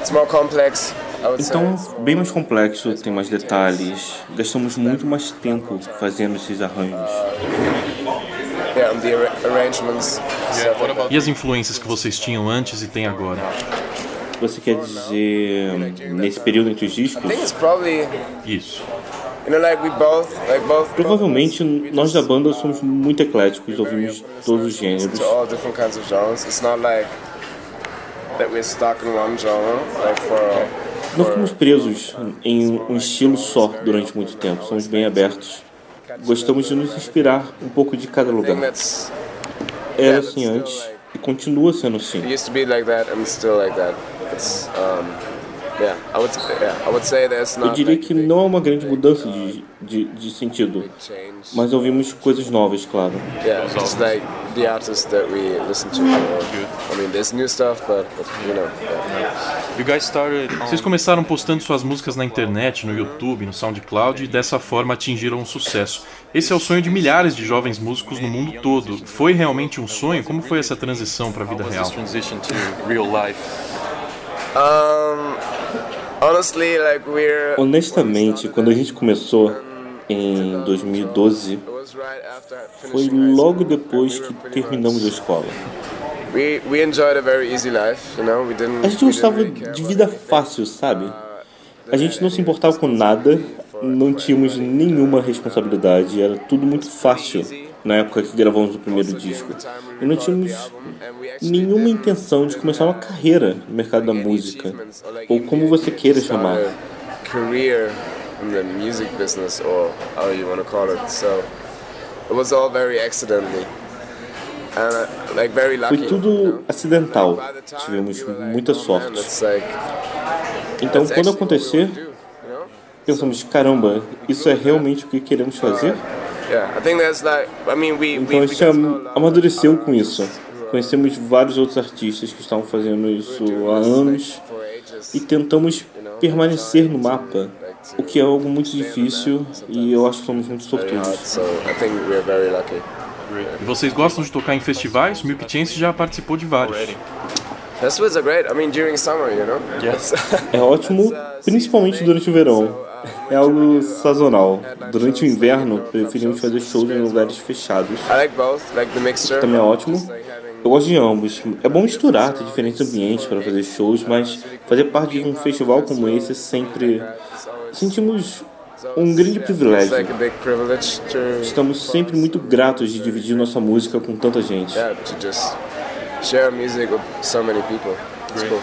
it's more complex. I would say. Então, bem mais complexo, tem mais detalhes. Gastamos muito mais tempo fazendo esses arranjos. That. E as influências que vocês tinham antes e têm agora? Você quer dizer nesse período entre os discos? Isso. You know like we both like both Provavelmente nós da banda somos muito ecléticos, ouvimos todos os gêneros. Não ficamos presos em um estilo só durante muito tempo, somos bem abertos. Gostamos de nos inspirar um pouco de cada lugar. Era assim antes e continua sendo assim. Eu not diria like que não é uma grande mudança de, de, de sentido, mas ouvimos coisas novas, claro. Vocês começaram postando suas músicas na internet, no YouTube, no SoundCloud e dessa forma atingiram um sucesso. Esse é o sonho de milhares de jovens músicos no mundo todo. Foi realmente um sonho? Como foi essa transição para a vida real? Honestamente, quando a gente começou em 2012, foi logo depois que terminamos a escola. A gente gostava de vida fácil, sabe? A gente não se importava com nada, não tínhamos nenhuma responsabilidade, era tudo muito fácil na época que gravamos o primeiro disco. E não tínhamos nenhuma intenção de começar uma carreira no mercado da música, ou como você queira chamar. Uh, Foi tudo acidental. Tivemos muita sorte. Então, quando acontecer, pensamos: caramba, isso é realmente o que queremos fazer? Então a gente amadureceu com isso. Conhecemos vários outros artistas que estavam fazendo isso há anos e tentamos permanecer no mapa, o que é algo muito difícil e eu acho que somos muito sortudos. E vocês gostam de tocar em festivais? Milk Chance já participou de vários. Festivals are great. I mean, during summer, you know. Yes. É ótimo, principalmente durante o verão. É algo sazonal. Durante o inverno, preferimos fazer shows em lugares fechados. I like both, like the mixture. Também é ótimo. Eu gosto de ambos. É bom misturar, ter diferentes ambientes para fazer shows, mas fazer parte de um festival como esse sempre sentimos um grande privilégio. Estamos sempre muito gratos de dividir nossa música com tanta gente. Share music with so many people. It's cool.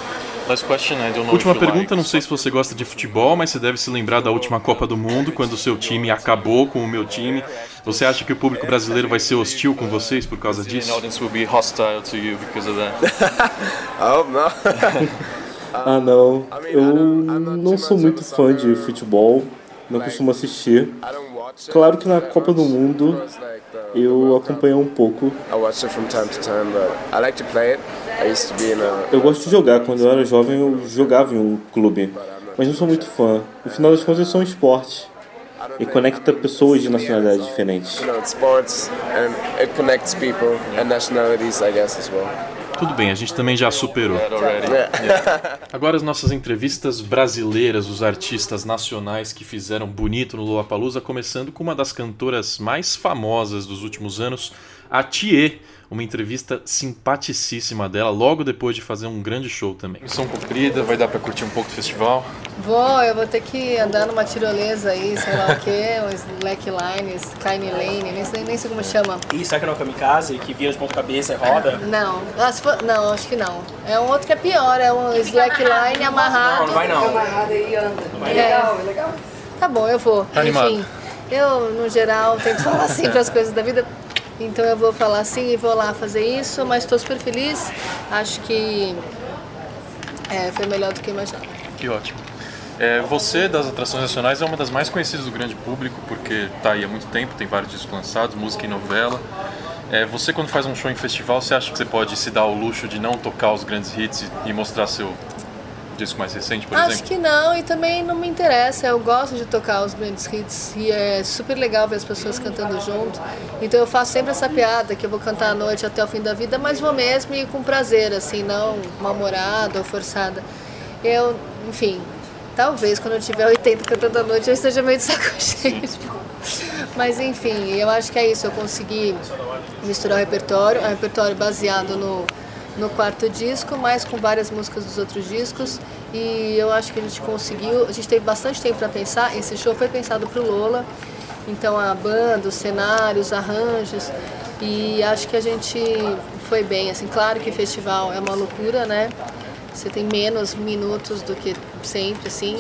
Last question, I don't know Última pergunta, like. não sei se você gosta de futebol, mas você deve se lembrar da última Copa do Mundo, quando o seu time acabou com o meu time. Você acha que o público brasileiro vai ser hostil com vocês por causa The disso? audience will be hostile to you because of that. I hope not. Ah, não. Eu não sou muito fã de futebol, não costumo assistir. Claro que na Copa do Mundo eu acompanho um pouco. I watch it from time to time, but I like to play it. I used to be in a. Eu gosto de jogar. Quando eu era jovem, eu jogava em um clube, mas não sou muito fã. No final das contas, são um esporte e conecta pessoas de nacionalidades diferentes. Tudo bem, a gente também já superou. Agora as nossas entrevistas brasileiras, os artistas nacionais que fizeram bonito no Lollapalooza, começando com uma das cantoras mais famosas dos últimos anos, a Thier. Uma entrevista simpaticíssima dela, logo depois de fazer um grande show também. Missão cumprida, vai dar pra curtir um pouco do festival. Vou, eu vou ter que andar numa tirolesa aí, sei lá o quê, uns slackline, skyline lane, nem sei, nem sei como chama. E será que não é o kamikaze, que vira de ponta cabeça e roda? Não, ah, se for- não, acho que não. É um outro que é pior, é um slackline amarrado. Não, não vai não. Amarrado aí anda. vai é não. legal, é legal. Tá bom, eu vou. Tá animado. Enfim, eu, no geral, tento falar sempre as coisas da vida. Então eu vou falar assim e vou lá fazer isso, mas estou super feliz. Acho que é, foi melhor do que imaginava. Que ótimo. É, você, das atrações nacionais, é uma das mais conhecidas do grande público, porque tá aí há muito tempo, tem vários discos lançados, música e novela. É, você, quando faz um show em festival, você acha que você pode se dar o luxo de não tocar os grandes hits e mostrar seu disco mais recente, por Acho exemplo? que não, e também não me interessa. Eu gosto de tocar os grandes hits e é super legal ver as pessoas cantando junto. Então eu faço sempre essa piada que eu vou cantar à noite até o fim da vida, mas vou mesmo e com prazer, assim, não mal-humorada ou forçada. Eu, enfim, talvez quando eu tiver 80 cantando à noite eu esteja meio de saco cheio. Mas enfim, eu acho que é isso. Eu consegui misturar o repertório, é um repertório baseado no, no quarto disco, mas com várias músicas dos outros discos. E eu acho que a gente conseguiu. A gente teve bastante tempo para pensar. Esse show foi pensado para o Lola. Então a banda, os cenários, os arranjos. E acho que a gente foi bem. Assim, claro que festival é uma loucura, né? Você tem menos minutos do que sempre, assim.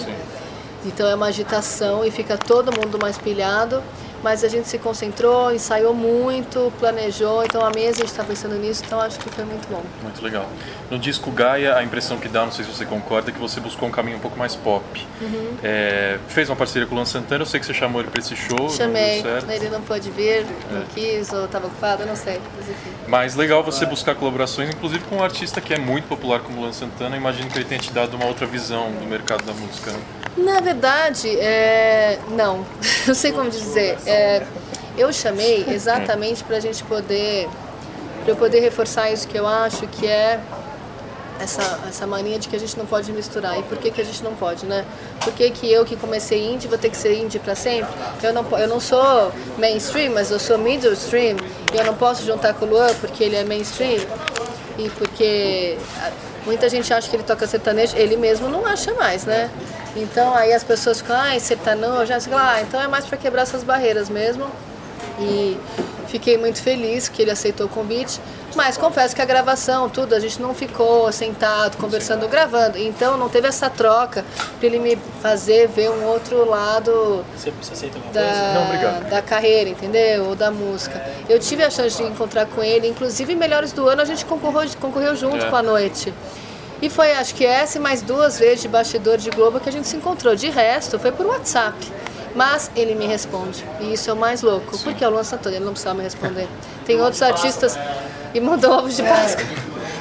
Então é uma agitação e fica todo mundo mais pilhado. Mas a gente se concentrou, ensaiou muito, planejou. Então a mesa a gente está pensando nisso, então acho que foi muito bom. Muito legal. No disco Gaia, a impressão que dá, não sei se você concorda, é que você buscou um caminho um pouco mais pop. Uhum. É, fez uma parceria com o Luan Santana, eu sei que você chamou ele para esse show. não Chamei, certo. ele não pôde vir, não É. quis, ou estava ocupado, eu não sei. Mas enfim. Mas legal você buscar colaborações, inclusive com um artista que é muito popular como o Luan Santana. Imagino que ele tenha te dado uma outra visão do mercado da música. Né? Na verdade, é... não, não sei como dizer. É... Eu chamei exatamente para a gente poder, para eu poder reforçar isso que eu acho que é essa, essa mania de que a gente não pode misturar. E por que, que a gente não pode, né? Por que, que eu que comecei indie vou ter que ser indie para sempre? Eu não, eu não sou mainstream, mas eu sou middle stream. E eu não posso juntar com o Luan porque ele é mainstream. E porque muita gente acha que ele toca sertanejo, ele mesmo não acha mais, né? Então aí as pessoas ficam, ai, sertanejo, já sei lá, então é mais para quebrar essas barreiras mesmo. E fiquei muito feliz que ele aceitou o convite. Mas confesso que a gravação, tudo, a gente não ficou sentado, conversando, gravando. Então não teve essa troca para ele me fazer ver um outro lado da? Não, obrigado. da carreira, entendeu? Ou da música. Eu tive a chance de encontrar com ele, inclusive em Melhores do Ano a gente concorreu, concorreu junto É. com a noite. E foi, acho que essa e mais duas vezes de bastidor de Globo que a gente se encontrou. De resto, foi por WhatsApp. Mas ele me responde. E isso é o mais louco. Porque é o Luan Santana, ele não precisava me responder. Tem outros artistas. E mandou ovos de Páscoa.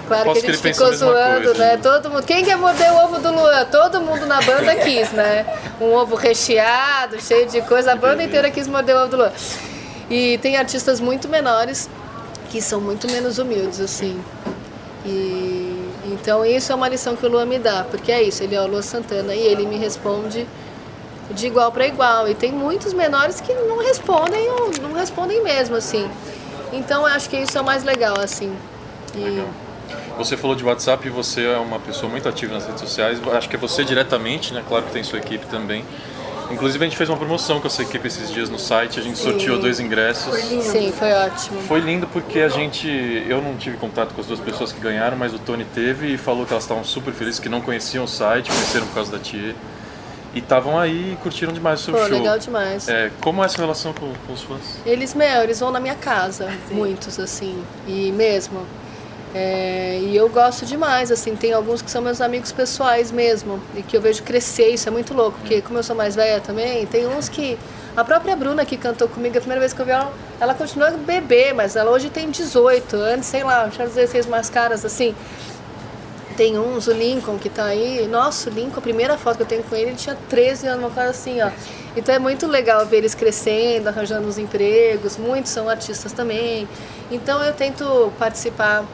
Claro que a gente ficou zoando, coisa, né? né? Todo mundo. Quem quer morder o ovo do Luan? Todo mundo na banda quis, né? Um ovo recheado, cheio de coisa. A banda inteira quis morder o ovo do Luan. E tem artistas muito menores que são muito menos humildes, assim. E então isso é uma lição que o Luan me dá, porque é isso, ele é o Luan Santana e ele me responde de igual para igual. E tem muitos menores que não respondem ou não respondem mesmo, assim. Então eu acho que isso é o mais legal, assim. E Você falou de WhatsApp você é uma pessoa muito ativa nas redes sociais. Acho que é você diretamente, né? Claro que tem sua equipe também. Inclusive a gente fez uma promoção com a sua equipe esses dias no site, a gente sorteou Sim. dois ingressos. Sim, foi ótimo. Foi lindo porque a gente. Eu não tive contato com as duas pessoas que ganharam, mas o Tony teve e falou que elas estavam super felizes, que não conheciam o site, conheceram por causa da Tia. E estavam aí e curtiram demais o seu Pô, show. legal demais. É, como é essa relação com, com os fãs? Eles, meu, eles vão na minha casa, muitos, assim, e mesmo. É, e eu gosto demais, assim, tem alguns que são meus amigos pessoais mesmo, e que eu vejo crescer, isso é muito louco, porque como eu sou mais velha também, tem uns que. A própria Bruna que cantou comigo a primeira vez que eu vi ela, ela continua bebê, mas ela hoje tem 18, antes, sei lá, tinha 16 mais caras, assim. Tem uns, o Lincoln que tá aí. Nossa, o Lincoln, a primeira foto que eu tenho com ele, ele tinha 13 anos, uma coisa assim, ó. Então é muito legal ver eles crescendo, arranjando os empregos. Muitos são artistas também. Então eu tento participar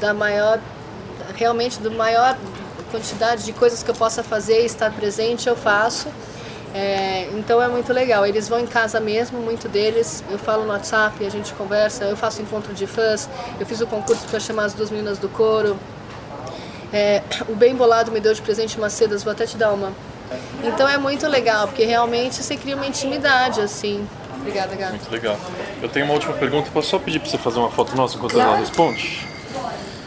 da maior, realmente do maior quantidade de coisas que eu possa fazer e estar presente, eu faço. É, então é muito legal. Eles vão em casa mesmo, muito deles. Eu falo no WhatsApp, a gente conversa. Eu faço encontro de fãs. Eu fiz o concurso para chamar as duas meninas do coro. É, o Bem Bolado me deu de presente umas sedas, vou até te dar uma. Então é muito legal, porque realmente você cria uma intimidade, assim. Obrigada, gata. Muito legal. Eu tenho uma última pergunta, posso só pedir pra você fazer uma foto nossa enquanto Claro. ela responde?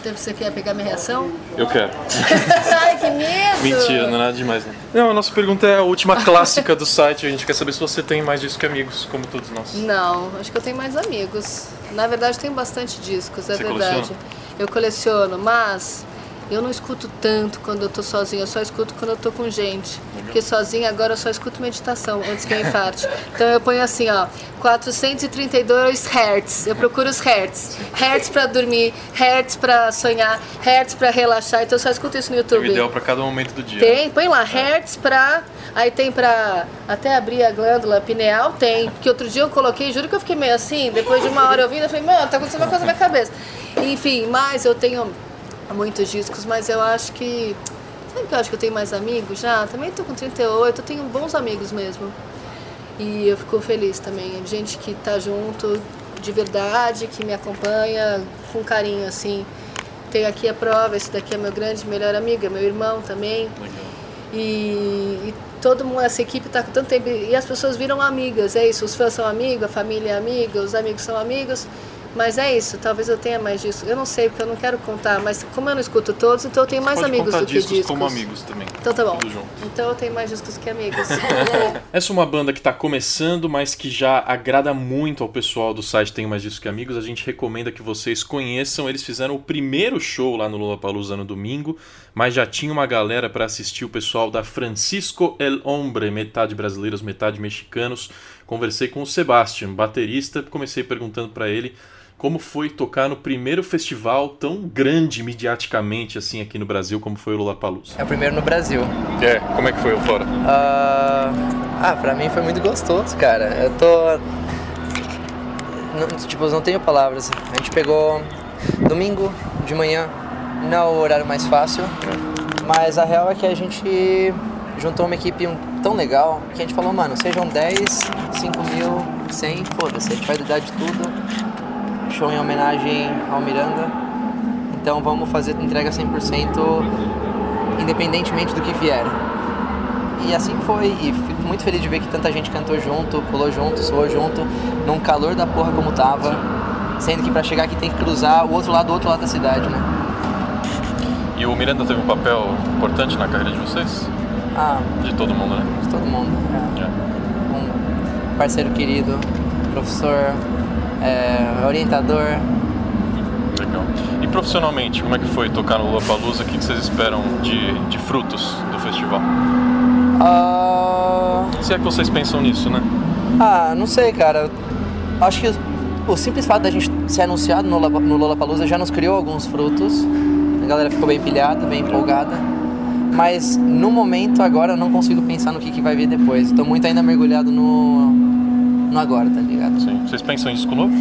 Então você quer pegar minha reação? Eu quero. Ai, que medo! Mentira, não é nada demais. Não. não, a nossa pergunta é a última clássica do site. A gente quer saber se você tem mais disso que amigos, como todos nós. Não, acho que eu tenho mais amigos. Na verdade, eu tenho bastante discos, é Você verdade. coleciona? Eu coleciono, mas eu não escuto tanto quando eu tô sozinha, eu só escuto quando eu tô com gente. Porque sozinha agora eu só escuto meditação antes que eu infarte. Então eu ponho assim, ó, 432 Hz. Eu procuro os Hertz. Hertz pra dormir, Hertz pra sonhar, Hertz pra relaxar. Então eu só escuto isso no Tem o YouTube. ideal pra cada momento do dia. Tem, põe lá, Hertz pra. Aí tem pra até abrir a glândula pineal, tem. Porque outro dia eu coloquei, juro que eu fiquei meio assim, depois de uma hora ouvindo, eu falei, mano, tá acontecendo uma coisa na minha cabeça. Enfim, mas eu tenho muitos discos, mas eu acho que. Sabe que eu acho que eu tenho mais amigos já? Também tô com 38, eu tenho bons amigos mesmo. E eu fico feliz também. Gente que tá junto de verdade, que me acompanha com carinho, assim. Tenho aqui a prova, esse daqui é meu grande melhor amigo, é meu irmão também. E, e todo mundo, essa equipe tá com tanto tempo. E as pessoas viram amigas, é isso. Os fãs são amigos, a família é amiga, os amigos são amigos. Mas é isso, talvez eu tenha mais disso. Eu não sei, porque eu não quero contar, mas como eu não escuto todos, então eu tenho mais amigos do que discos discos. como amigos também. Então tá bom. Tudo junto. Então eu tenho mais discos que amigos. Essa é uma banda que está começando, mas que já agrada muito ao pessoal do site Tem Mais Disso Que Amigos. A gente recomenda que vocês conheçam. Eles fizeram o primeiro show lá no Lollapalooza no domingo, mas já tinha uma galera para assistir o pessoal da Francisco El Hombre, metade brasileiros, metade mexicanos. Conversei com o Sebastian, baterista, comecei perguntando para ele como foi tocar no primeiro festival tão grande mediaticamente assim aqui no Brasil como foi o Lollapalooza. É o primeiro no Brasil. É, como é que foi o fora? Ah, ah, pra mim foi muito gostoso, cara. Eu tô. não, tipo, não tenho palavras. A gente pegou domingo de manhã, não é o horário mais fácil, mas a real é que a gente juntou uma equipe tão legal que a gente falou, mano, sejam 10, 5 mil, 100, foda-se, a gente vai dar de tudo. Show em homenagem ao Miranda. Então vamos fazer entrega 100% independentemente do que vier. E assim foi, e fico muito feliz de ver que tanta gente cantou junto, pulou junto, soou junto, num calor da porra como tava, sendo que para chegar aqui tem que cruzar o outro lado do outro lado da cidade, né? E o Miranda teve um papel importante na carreira de vocês? Ah, de todo mundo, né? De todo mundo, é. é. Um parceiro querido, professor, é, orientador. Legal. E profissionalmente, como é que foi tocar no Lollapalooza? O que vocês esperam de, de frutos do festival? Uh... Se é que vocês pensam nisso, né? Ah, não sei, cara. Acho que o simples fato da gente ser anunciado no, no Lollapalooza já nos criou alguns frutos. A galera ficou bem pilhada, bem empolgada. Mas no momento agora eu não consigo pensar no que, que vai vir depois. Estou muito ainda mergulhado no, no agora, tá ligado? Sim. Vocês pensam em disco novo?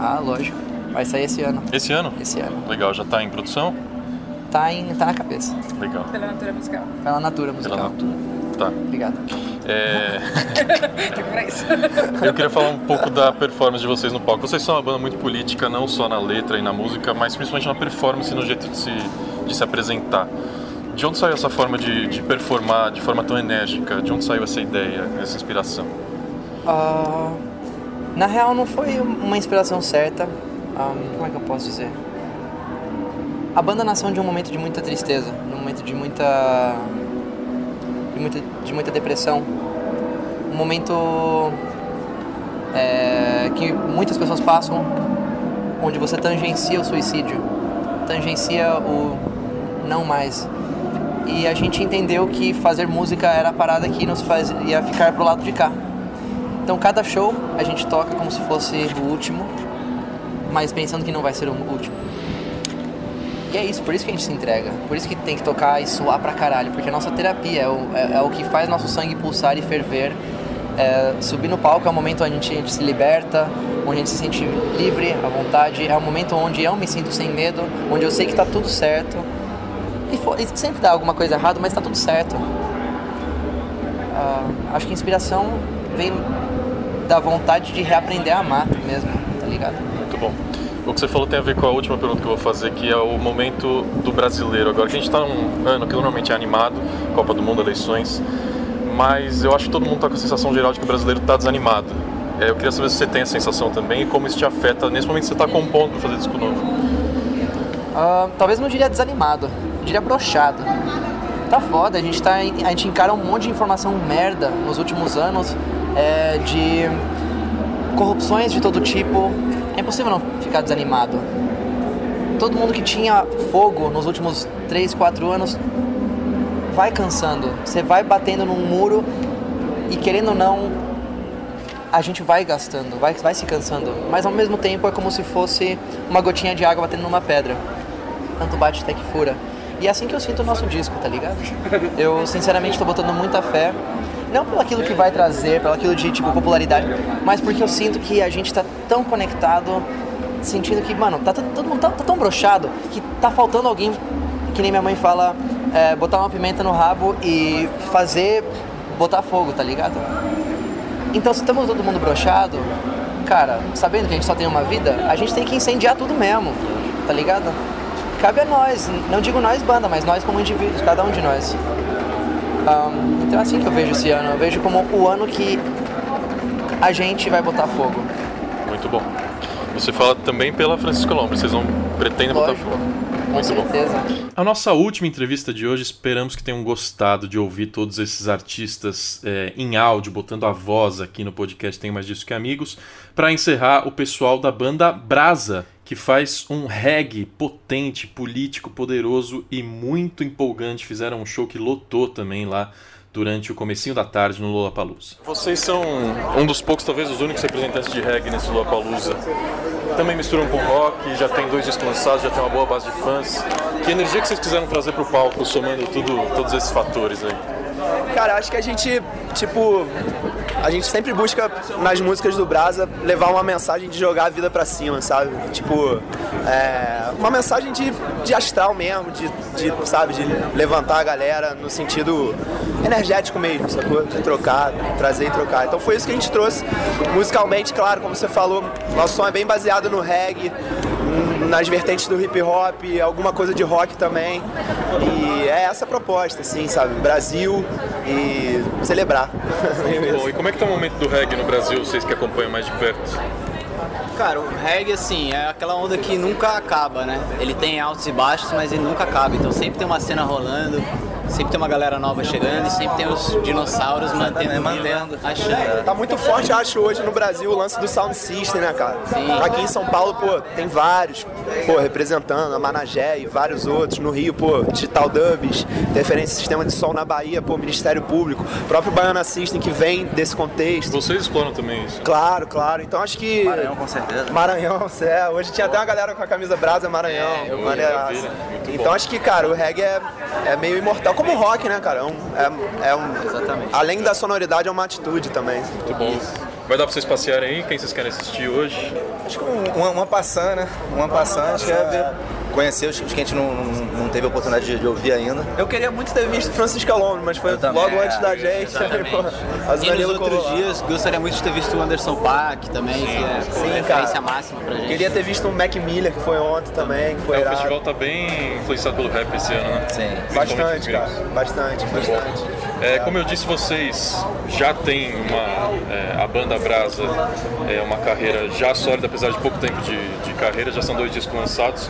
Ah, lógico. Vai sair esse ano. Esse ano? Esse ano. Legal, já tá em produção? Tá, em, tá na cabeça. Legal. Pela Natura Musical. Pela Natura Musical. Pela Natura. Tá. Obrigado. É... Eu queria falar um pouco da performance de vocês no palco. Vocês são uma banda muito política, não só na letra e na música, mas principalmente na performance e no jeito de se, de se apresentar. De onde saiu essa forma de, de performar de forma tão enérgica? De onde saiu essa ideia, essa inspiração? Uh, na real, não foi uma inspiração certa. Um, como é que eu posso dizer? A banda nasceu de um momento de muita tristeza, de um momento de muita de muita, de muita depressão. Um momento é, que muitas pessoas passam, onde você tangencia o suicídio, tangencia o não mais. E a gente entendeu que fazer música era a parada que nos fazia ficar pro lado de cá. Então cada show a gente toca como se fosse o último, mas pensando que não vai ser o último. E é isso, por isso que a gente se entrega. Por isso que tem que tocar e suar pra caralho. Porque a nossa terapia é o, é, é o que faz nosso sangue pulsar e ferver. É, subir no palco é o momento onde a gente, a gente, se liberta, onde a gente se sente livre, à vontade. É o momento onde eu me sinto sem medo, onde eu sei que tá tudo certo. E, for, e sempre dá alguma coisa errada, mas tá tudo certo. Uh, acho que a inspiração vem da vontade de reaprender a amar mesmo, tá ligado? Muito bom. O que você falou tem a ver com a última pergunta que eu vou fazer, que é o momento do brasileiro. Agora que a gente está num ano que normalmente é animado, Copa do Mundo, eleições, mas eu acho que todo mundo está com a sensação geral de que o brasileiro está desanimado. É, eu queria saber se você tem a sensação também e como isso te afeta nesse momento que você está compondo para fazer disco novo. Uh, talvez não diria desanimado, diria brochado. Tá foda, a gente, tá, a gente encara um monte de informação merda nos últimos anos, é, de corrupções de todo tipo, é impossível não ficar desanimado. Todo mundo que tinha fogo nos últimos 3, 4 anos vai cansando. Você vai batendo num muro e querendo ou não, a gente vai gastando, vai, vai se cansando. Mas ao mesmo tempo é como se fosse uma gotinha de água batendo numa pedra. Tanto bate até que fura. E é assim que eu sinto o nosso disco, tá ligado? Eu sinceramente estou botando muita fé não pelo aquilo que vai trazer, pelo aquilo de tipo popularidade, mas porque eu sinto que a gente tá tão conectado, sentindo que, mano, tá todo mundo tá, tá tão brochado que tá faltando alguém, que nem minha mãe fala, é, botar uma pimenta no rabo e fazer botar fogo, tá ligado? Então se estamos todo mundo brochado, cara, sabendo que a gente só tem uma vida, a gente tem que incendiar tudo mesmo, tá ligado? Cabe a nós, não digo nós banda, mas nós como indivíduos, cada um de nós. Um, então é assim que eu vejo esse ano. Eu vejo como o ano que a gente vai botar fogo. Muito bom. Você fala também pela Francisco Lombre, vocês vão pretendem botar fogo. Com certeza. A nossa última entrevista de hoje, esperamos que tenham gostado de ouvir todos esses artistas é, em áudio, botando a voz aqui no podcast Tem Mais Disso Que Amigos. Para encerrar, o pessoal da banda Brasa, que faz um reggae potente, político, poderoso e muito empolgante. Fizeram um show que lotou também lá durante o comecinho da tarde no Lollapalooza. Vocês são um dos poucos, talvez os únicos representantes de reggae nesse Lollapalooza. Também misturam com rock, já tem dois discos lançados, já tem uma boa base de fãs. Que energia que vocês quiseram trazer para o palco, somando tudo, todos esses fatores aí? Cara, acho que a gente, tipo, a gente sempre busca nas músicas do Brasa levar uma mensagem de jogar a vida pra cima, sabe? Tipo, é, uma mensagem de, de astral mesmo, de, de, sabe, de levantar a galera no sentido energético mesmo, sacou? De trocar, trazer e trocar. Então foi isso que a gente trouxe. Musicalmente, claro, como você falou, nosso som é bem baseado no reggae, nas vertentes do hip hop, alguma coisa de rock também. E é essa a proposta, assim, sabe? Brasil e celebrar. Bom, e como é que tá o momento do reggae no Brasil, vocês que acompanham mais de perto? Cara, o reggae, assim, é aquela onda que nunca acaba, né? Ele tem altos e baixos, mas ele nunca acaba. Então sempre tem uma cena rolando, sempre tem uma galera nova chegando e sempre tem os dinossauros mantendo, mantendo a chama. Tá muito forte, acho, hoje no Brasil o lance do Sound System, né, cara? Sim. Aqui em São Paulo, pô, tem vários, pô, representando a Managé e vários outros. No Rio, pô, Digital Dubs, referência sistema de som na Bahia, pô, Ministério Público, próprio Baiana System que vem desse contexto. Vocês exploram também isso? Claro, claro. Então acho que. Maranhão, com certeza. Maranhão, é. Hoje tinha até uma galera com a camisa Brasa Maranhão. É, eu eu muito Então bom. acho que, cara, o reggae é, é meio imortal. Como o rock, né, cara? É um, é, é um, Exatamente. Além da sonoridade, é uma atitude também. Muito bom. Vai dar pra vocês passearem aí? Quem vocês querem assistir hoje? Acho que um- uma, uma passando, né? Uma passando, acho que é ver, conhecer os, os que a gente não, não, não teve a oportunidade de, de ouvir ainda. Eu queria muito ter visto Francisco Alonso, mas foi também, logo é, antes da gente. Mas E nos outros colou dias, gostaria muito de ter visto o Anderson Paak também, que é Sim, referência cara. máxima pra gente. Queria ter visto o Mac Miller, que foi ontem também, que foi É, o festival tá bem influenciado pelo rap esse ano, né? Sim. Bastante, cara. Bastante, bastante. É, como eu disse, vocês já têm uma. é, a banda Brasa é uma carreira já sólida, apesar de pouco tempo de, de carreira, já são dois discos lançados.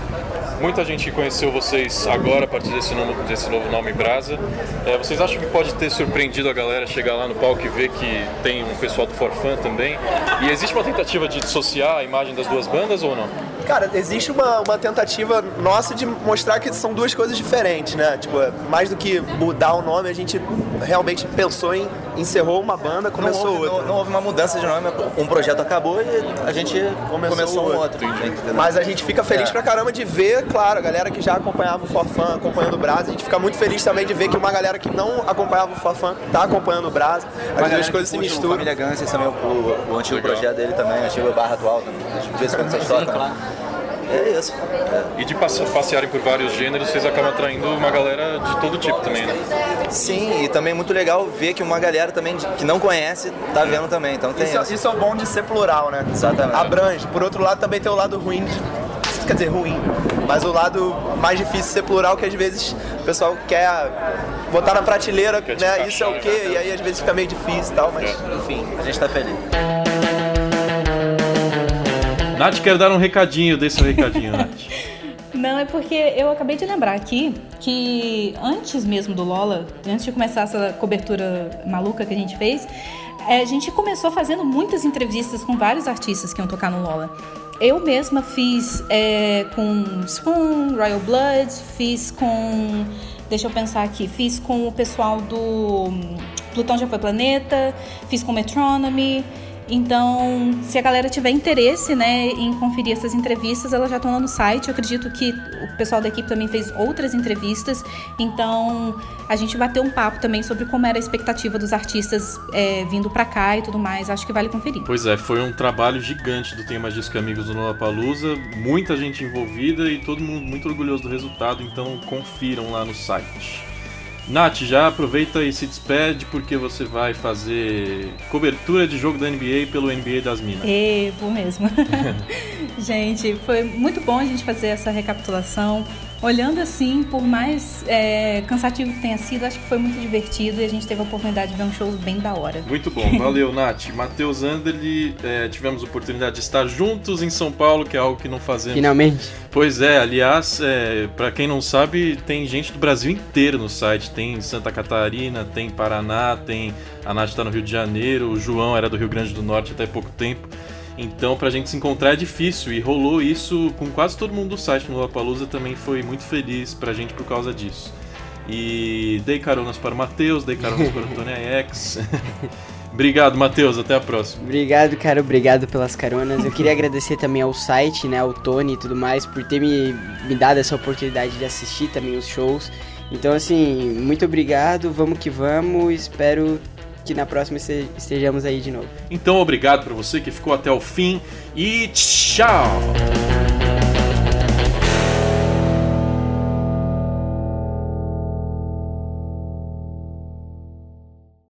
Muita gente conheceu vocês agora a partir desse, nome, desse novo nome Brasa. É, vocês acham que pode ter surpreendido a galera chegar lá no palco e ver que tem um pessoal do Forfã também? E existe uma tentativa de dissociar a imagem das duas bandas ou não? Cara, existe uma, uma tentativa nossa de mostrar que são duas coisas diferentes, né? Tipo, mais do que mudar o nome, a gente realmente pensou em encerrou uma banda, começou não houve, outra. Não, não houve uma mudança de nome, um projeto acabou e a gente começou, um outro. entendeu? Mas a gente fica feliz É. pra caramba de ver, claro, a galera que já acompanhava o Forfã, acompanhando o Brasa. A gente fica muito feliz também de ver que uma galera que não acompanhava o Forfã tá acompanhando o Brasa. Uma As duas coisas se misturam. Família Ganses também, o, o, o antigo projeto dele também, a antiga barra atual também. De vez em quando vocês Sim, tocam. claro. É isso. E de passe- passearem por vários gêneros, vocês acabam atraindo uma galera de todo tipo também, né? Sim, e também é muito legal ver que uma galera também de- que não conhece tá vendo também. Então tem Isso, isso. isso é o bom de ser plural, né? Exatamente. Abrange. Por outro lado, também tem o lado ruim de. Quer dizer, ruim. Mas o lado mais difícil de ser plural, que às vezes o pessoal quer botar na prateleira, te né? Isso é o quê? E aí às vezes fica meio difícil e tal, mas enfim. A gente tá feliz. Nath, quero dar um recadinho, dê seu recadinho, Nath. Não, é porque eu acabei de lembrar aqui que antes mesmo do Lola, antes de começar essa cobertura maluca que a gente fez, é, a gente começou fazendo muitas entrevistas com vários artistas que iam tocar no Lola. Eu mesma fiz é, com Spoon, Royal Blood, fiz com. Deixa eu pensar aqui, fiz com o pessoal do Plutão Já Foi Planeta, fiz com Metronomy. Então, se a galera tiver interesse, né, em conferir essas entrevistas, elas já estão lá no site. Eu acredito que o pessoal da equipe também fez outras entrevistas. Então, a gente bateu um papo também sobre como era a expectativa dos artistas é, vindo pra cá e tudo mais. Acho que vale conferir. Pois é, foi um trabalho gigante do Tem Mais Disco Amigos do Lollapalooza, muita gente envolvida e todo mundo muito orgulhoso do resultado, então confiram lá no site. Nath, já aproveita e se despede porque você vai fazer cobertura de jogo da NBA pelo NBA das Minas. E, vou mesmo. gente, foi muito bom a gente fazer essa recapitulação. Olhando assim, por mais é, cansativo que tenha sido, acho que foi muito divertido e a gente teve a oportunidade de ver um show bem da hora. Muito bom, valeu Nath. Matheus Anderli, é, tivemos a oportunidade de estar juntos em São Paulo, que é algo que não fazemos. Finalmente. Pois é, aliás, é, para quem não sabe, tem gente do Brasil inteiro no site. Tem Santa Catarina, tem Paraná, tem. A Nath tá no Rio de Janeiro, o João era do Rio Grande do Norte até pouco tempo. Então, pra gente se encontrar é difícil e rolou isso com quase todo mundo do site no Lollapalooza também foi muito feliz pra gente por causa disso. E dei caronas para o Matheus, dei caronas para o Tony X. Obrigado, Matheus, até a próxima. Obrigado, cara, obrigado pelas caronas. Eu queria agradecer também ao site, né, ao Tony e tudo mais, por ter me, me dado essa oportunidade de assistir também os shows Então, assim, muito obrigado, vamos que vamos, espero que na próxima estejamos aí de novo. Então, obrigado para você que ficou até o fim e tchau!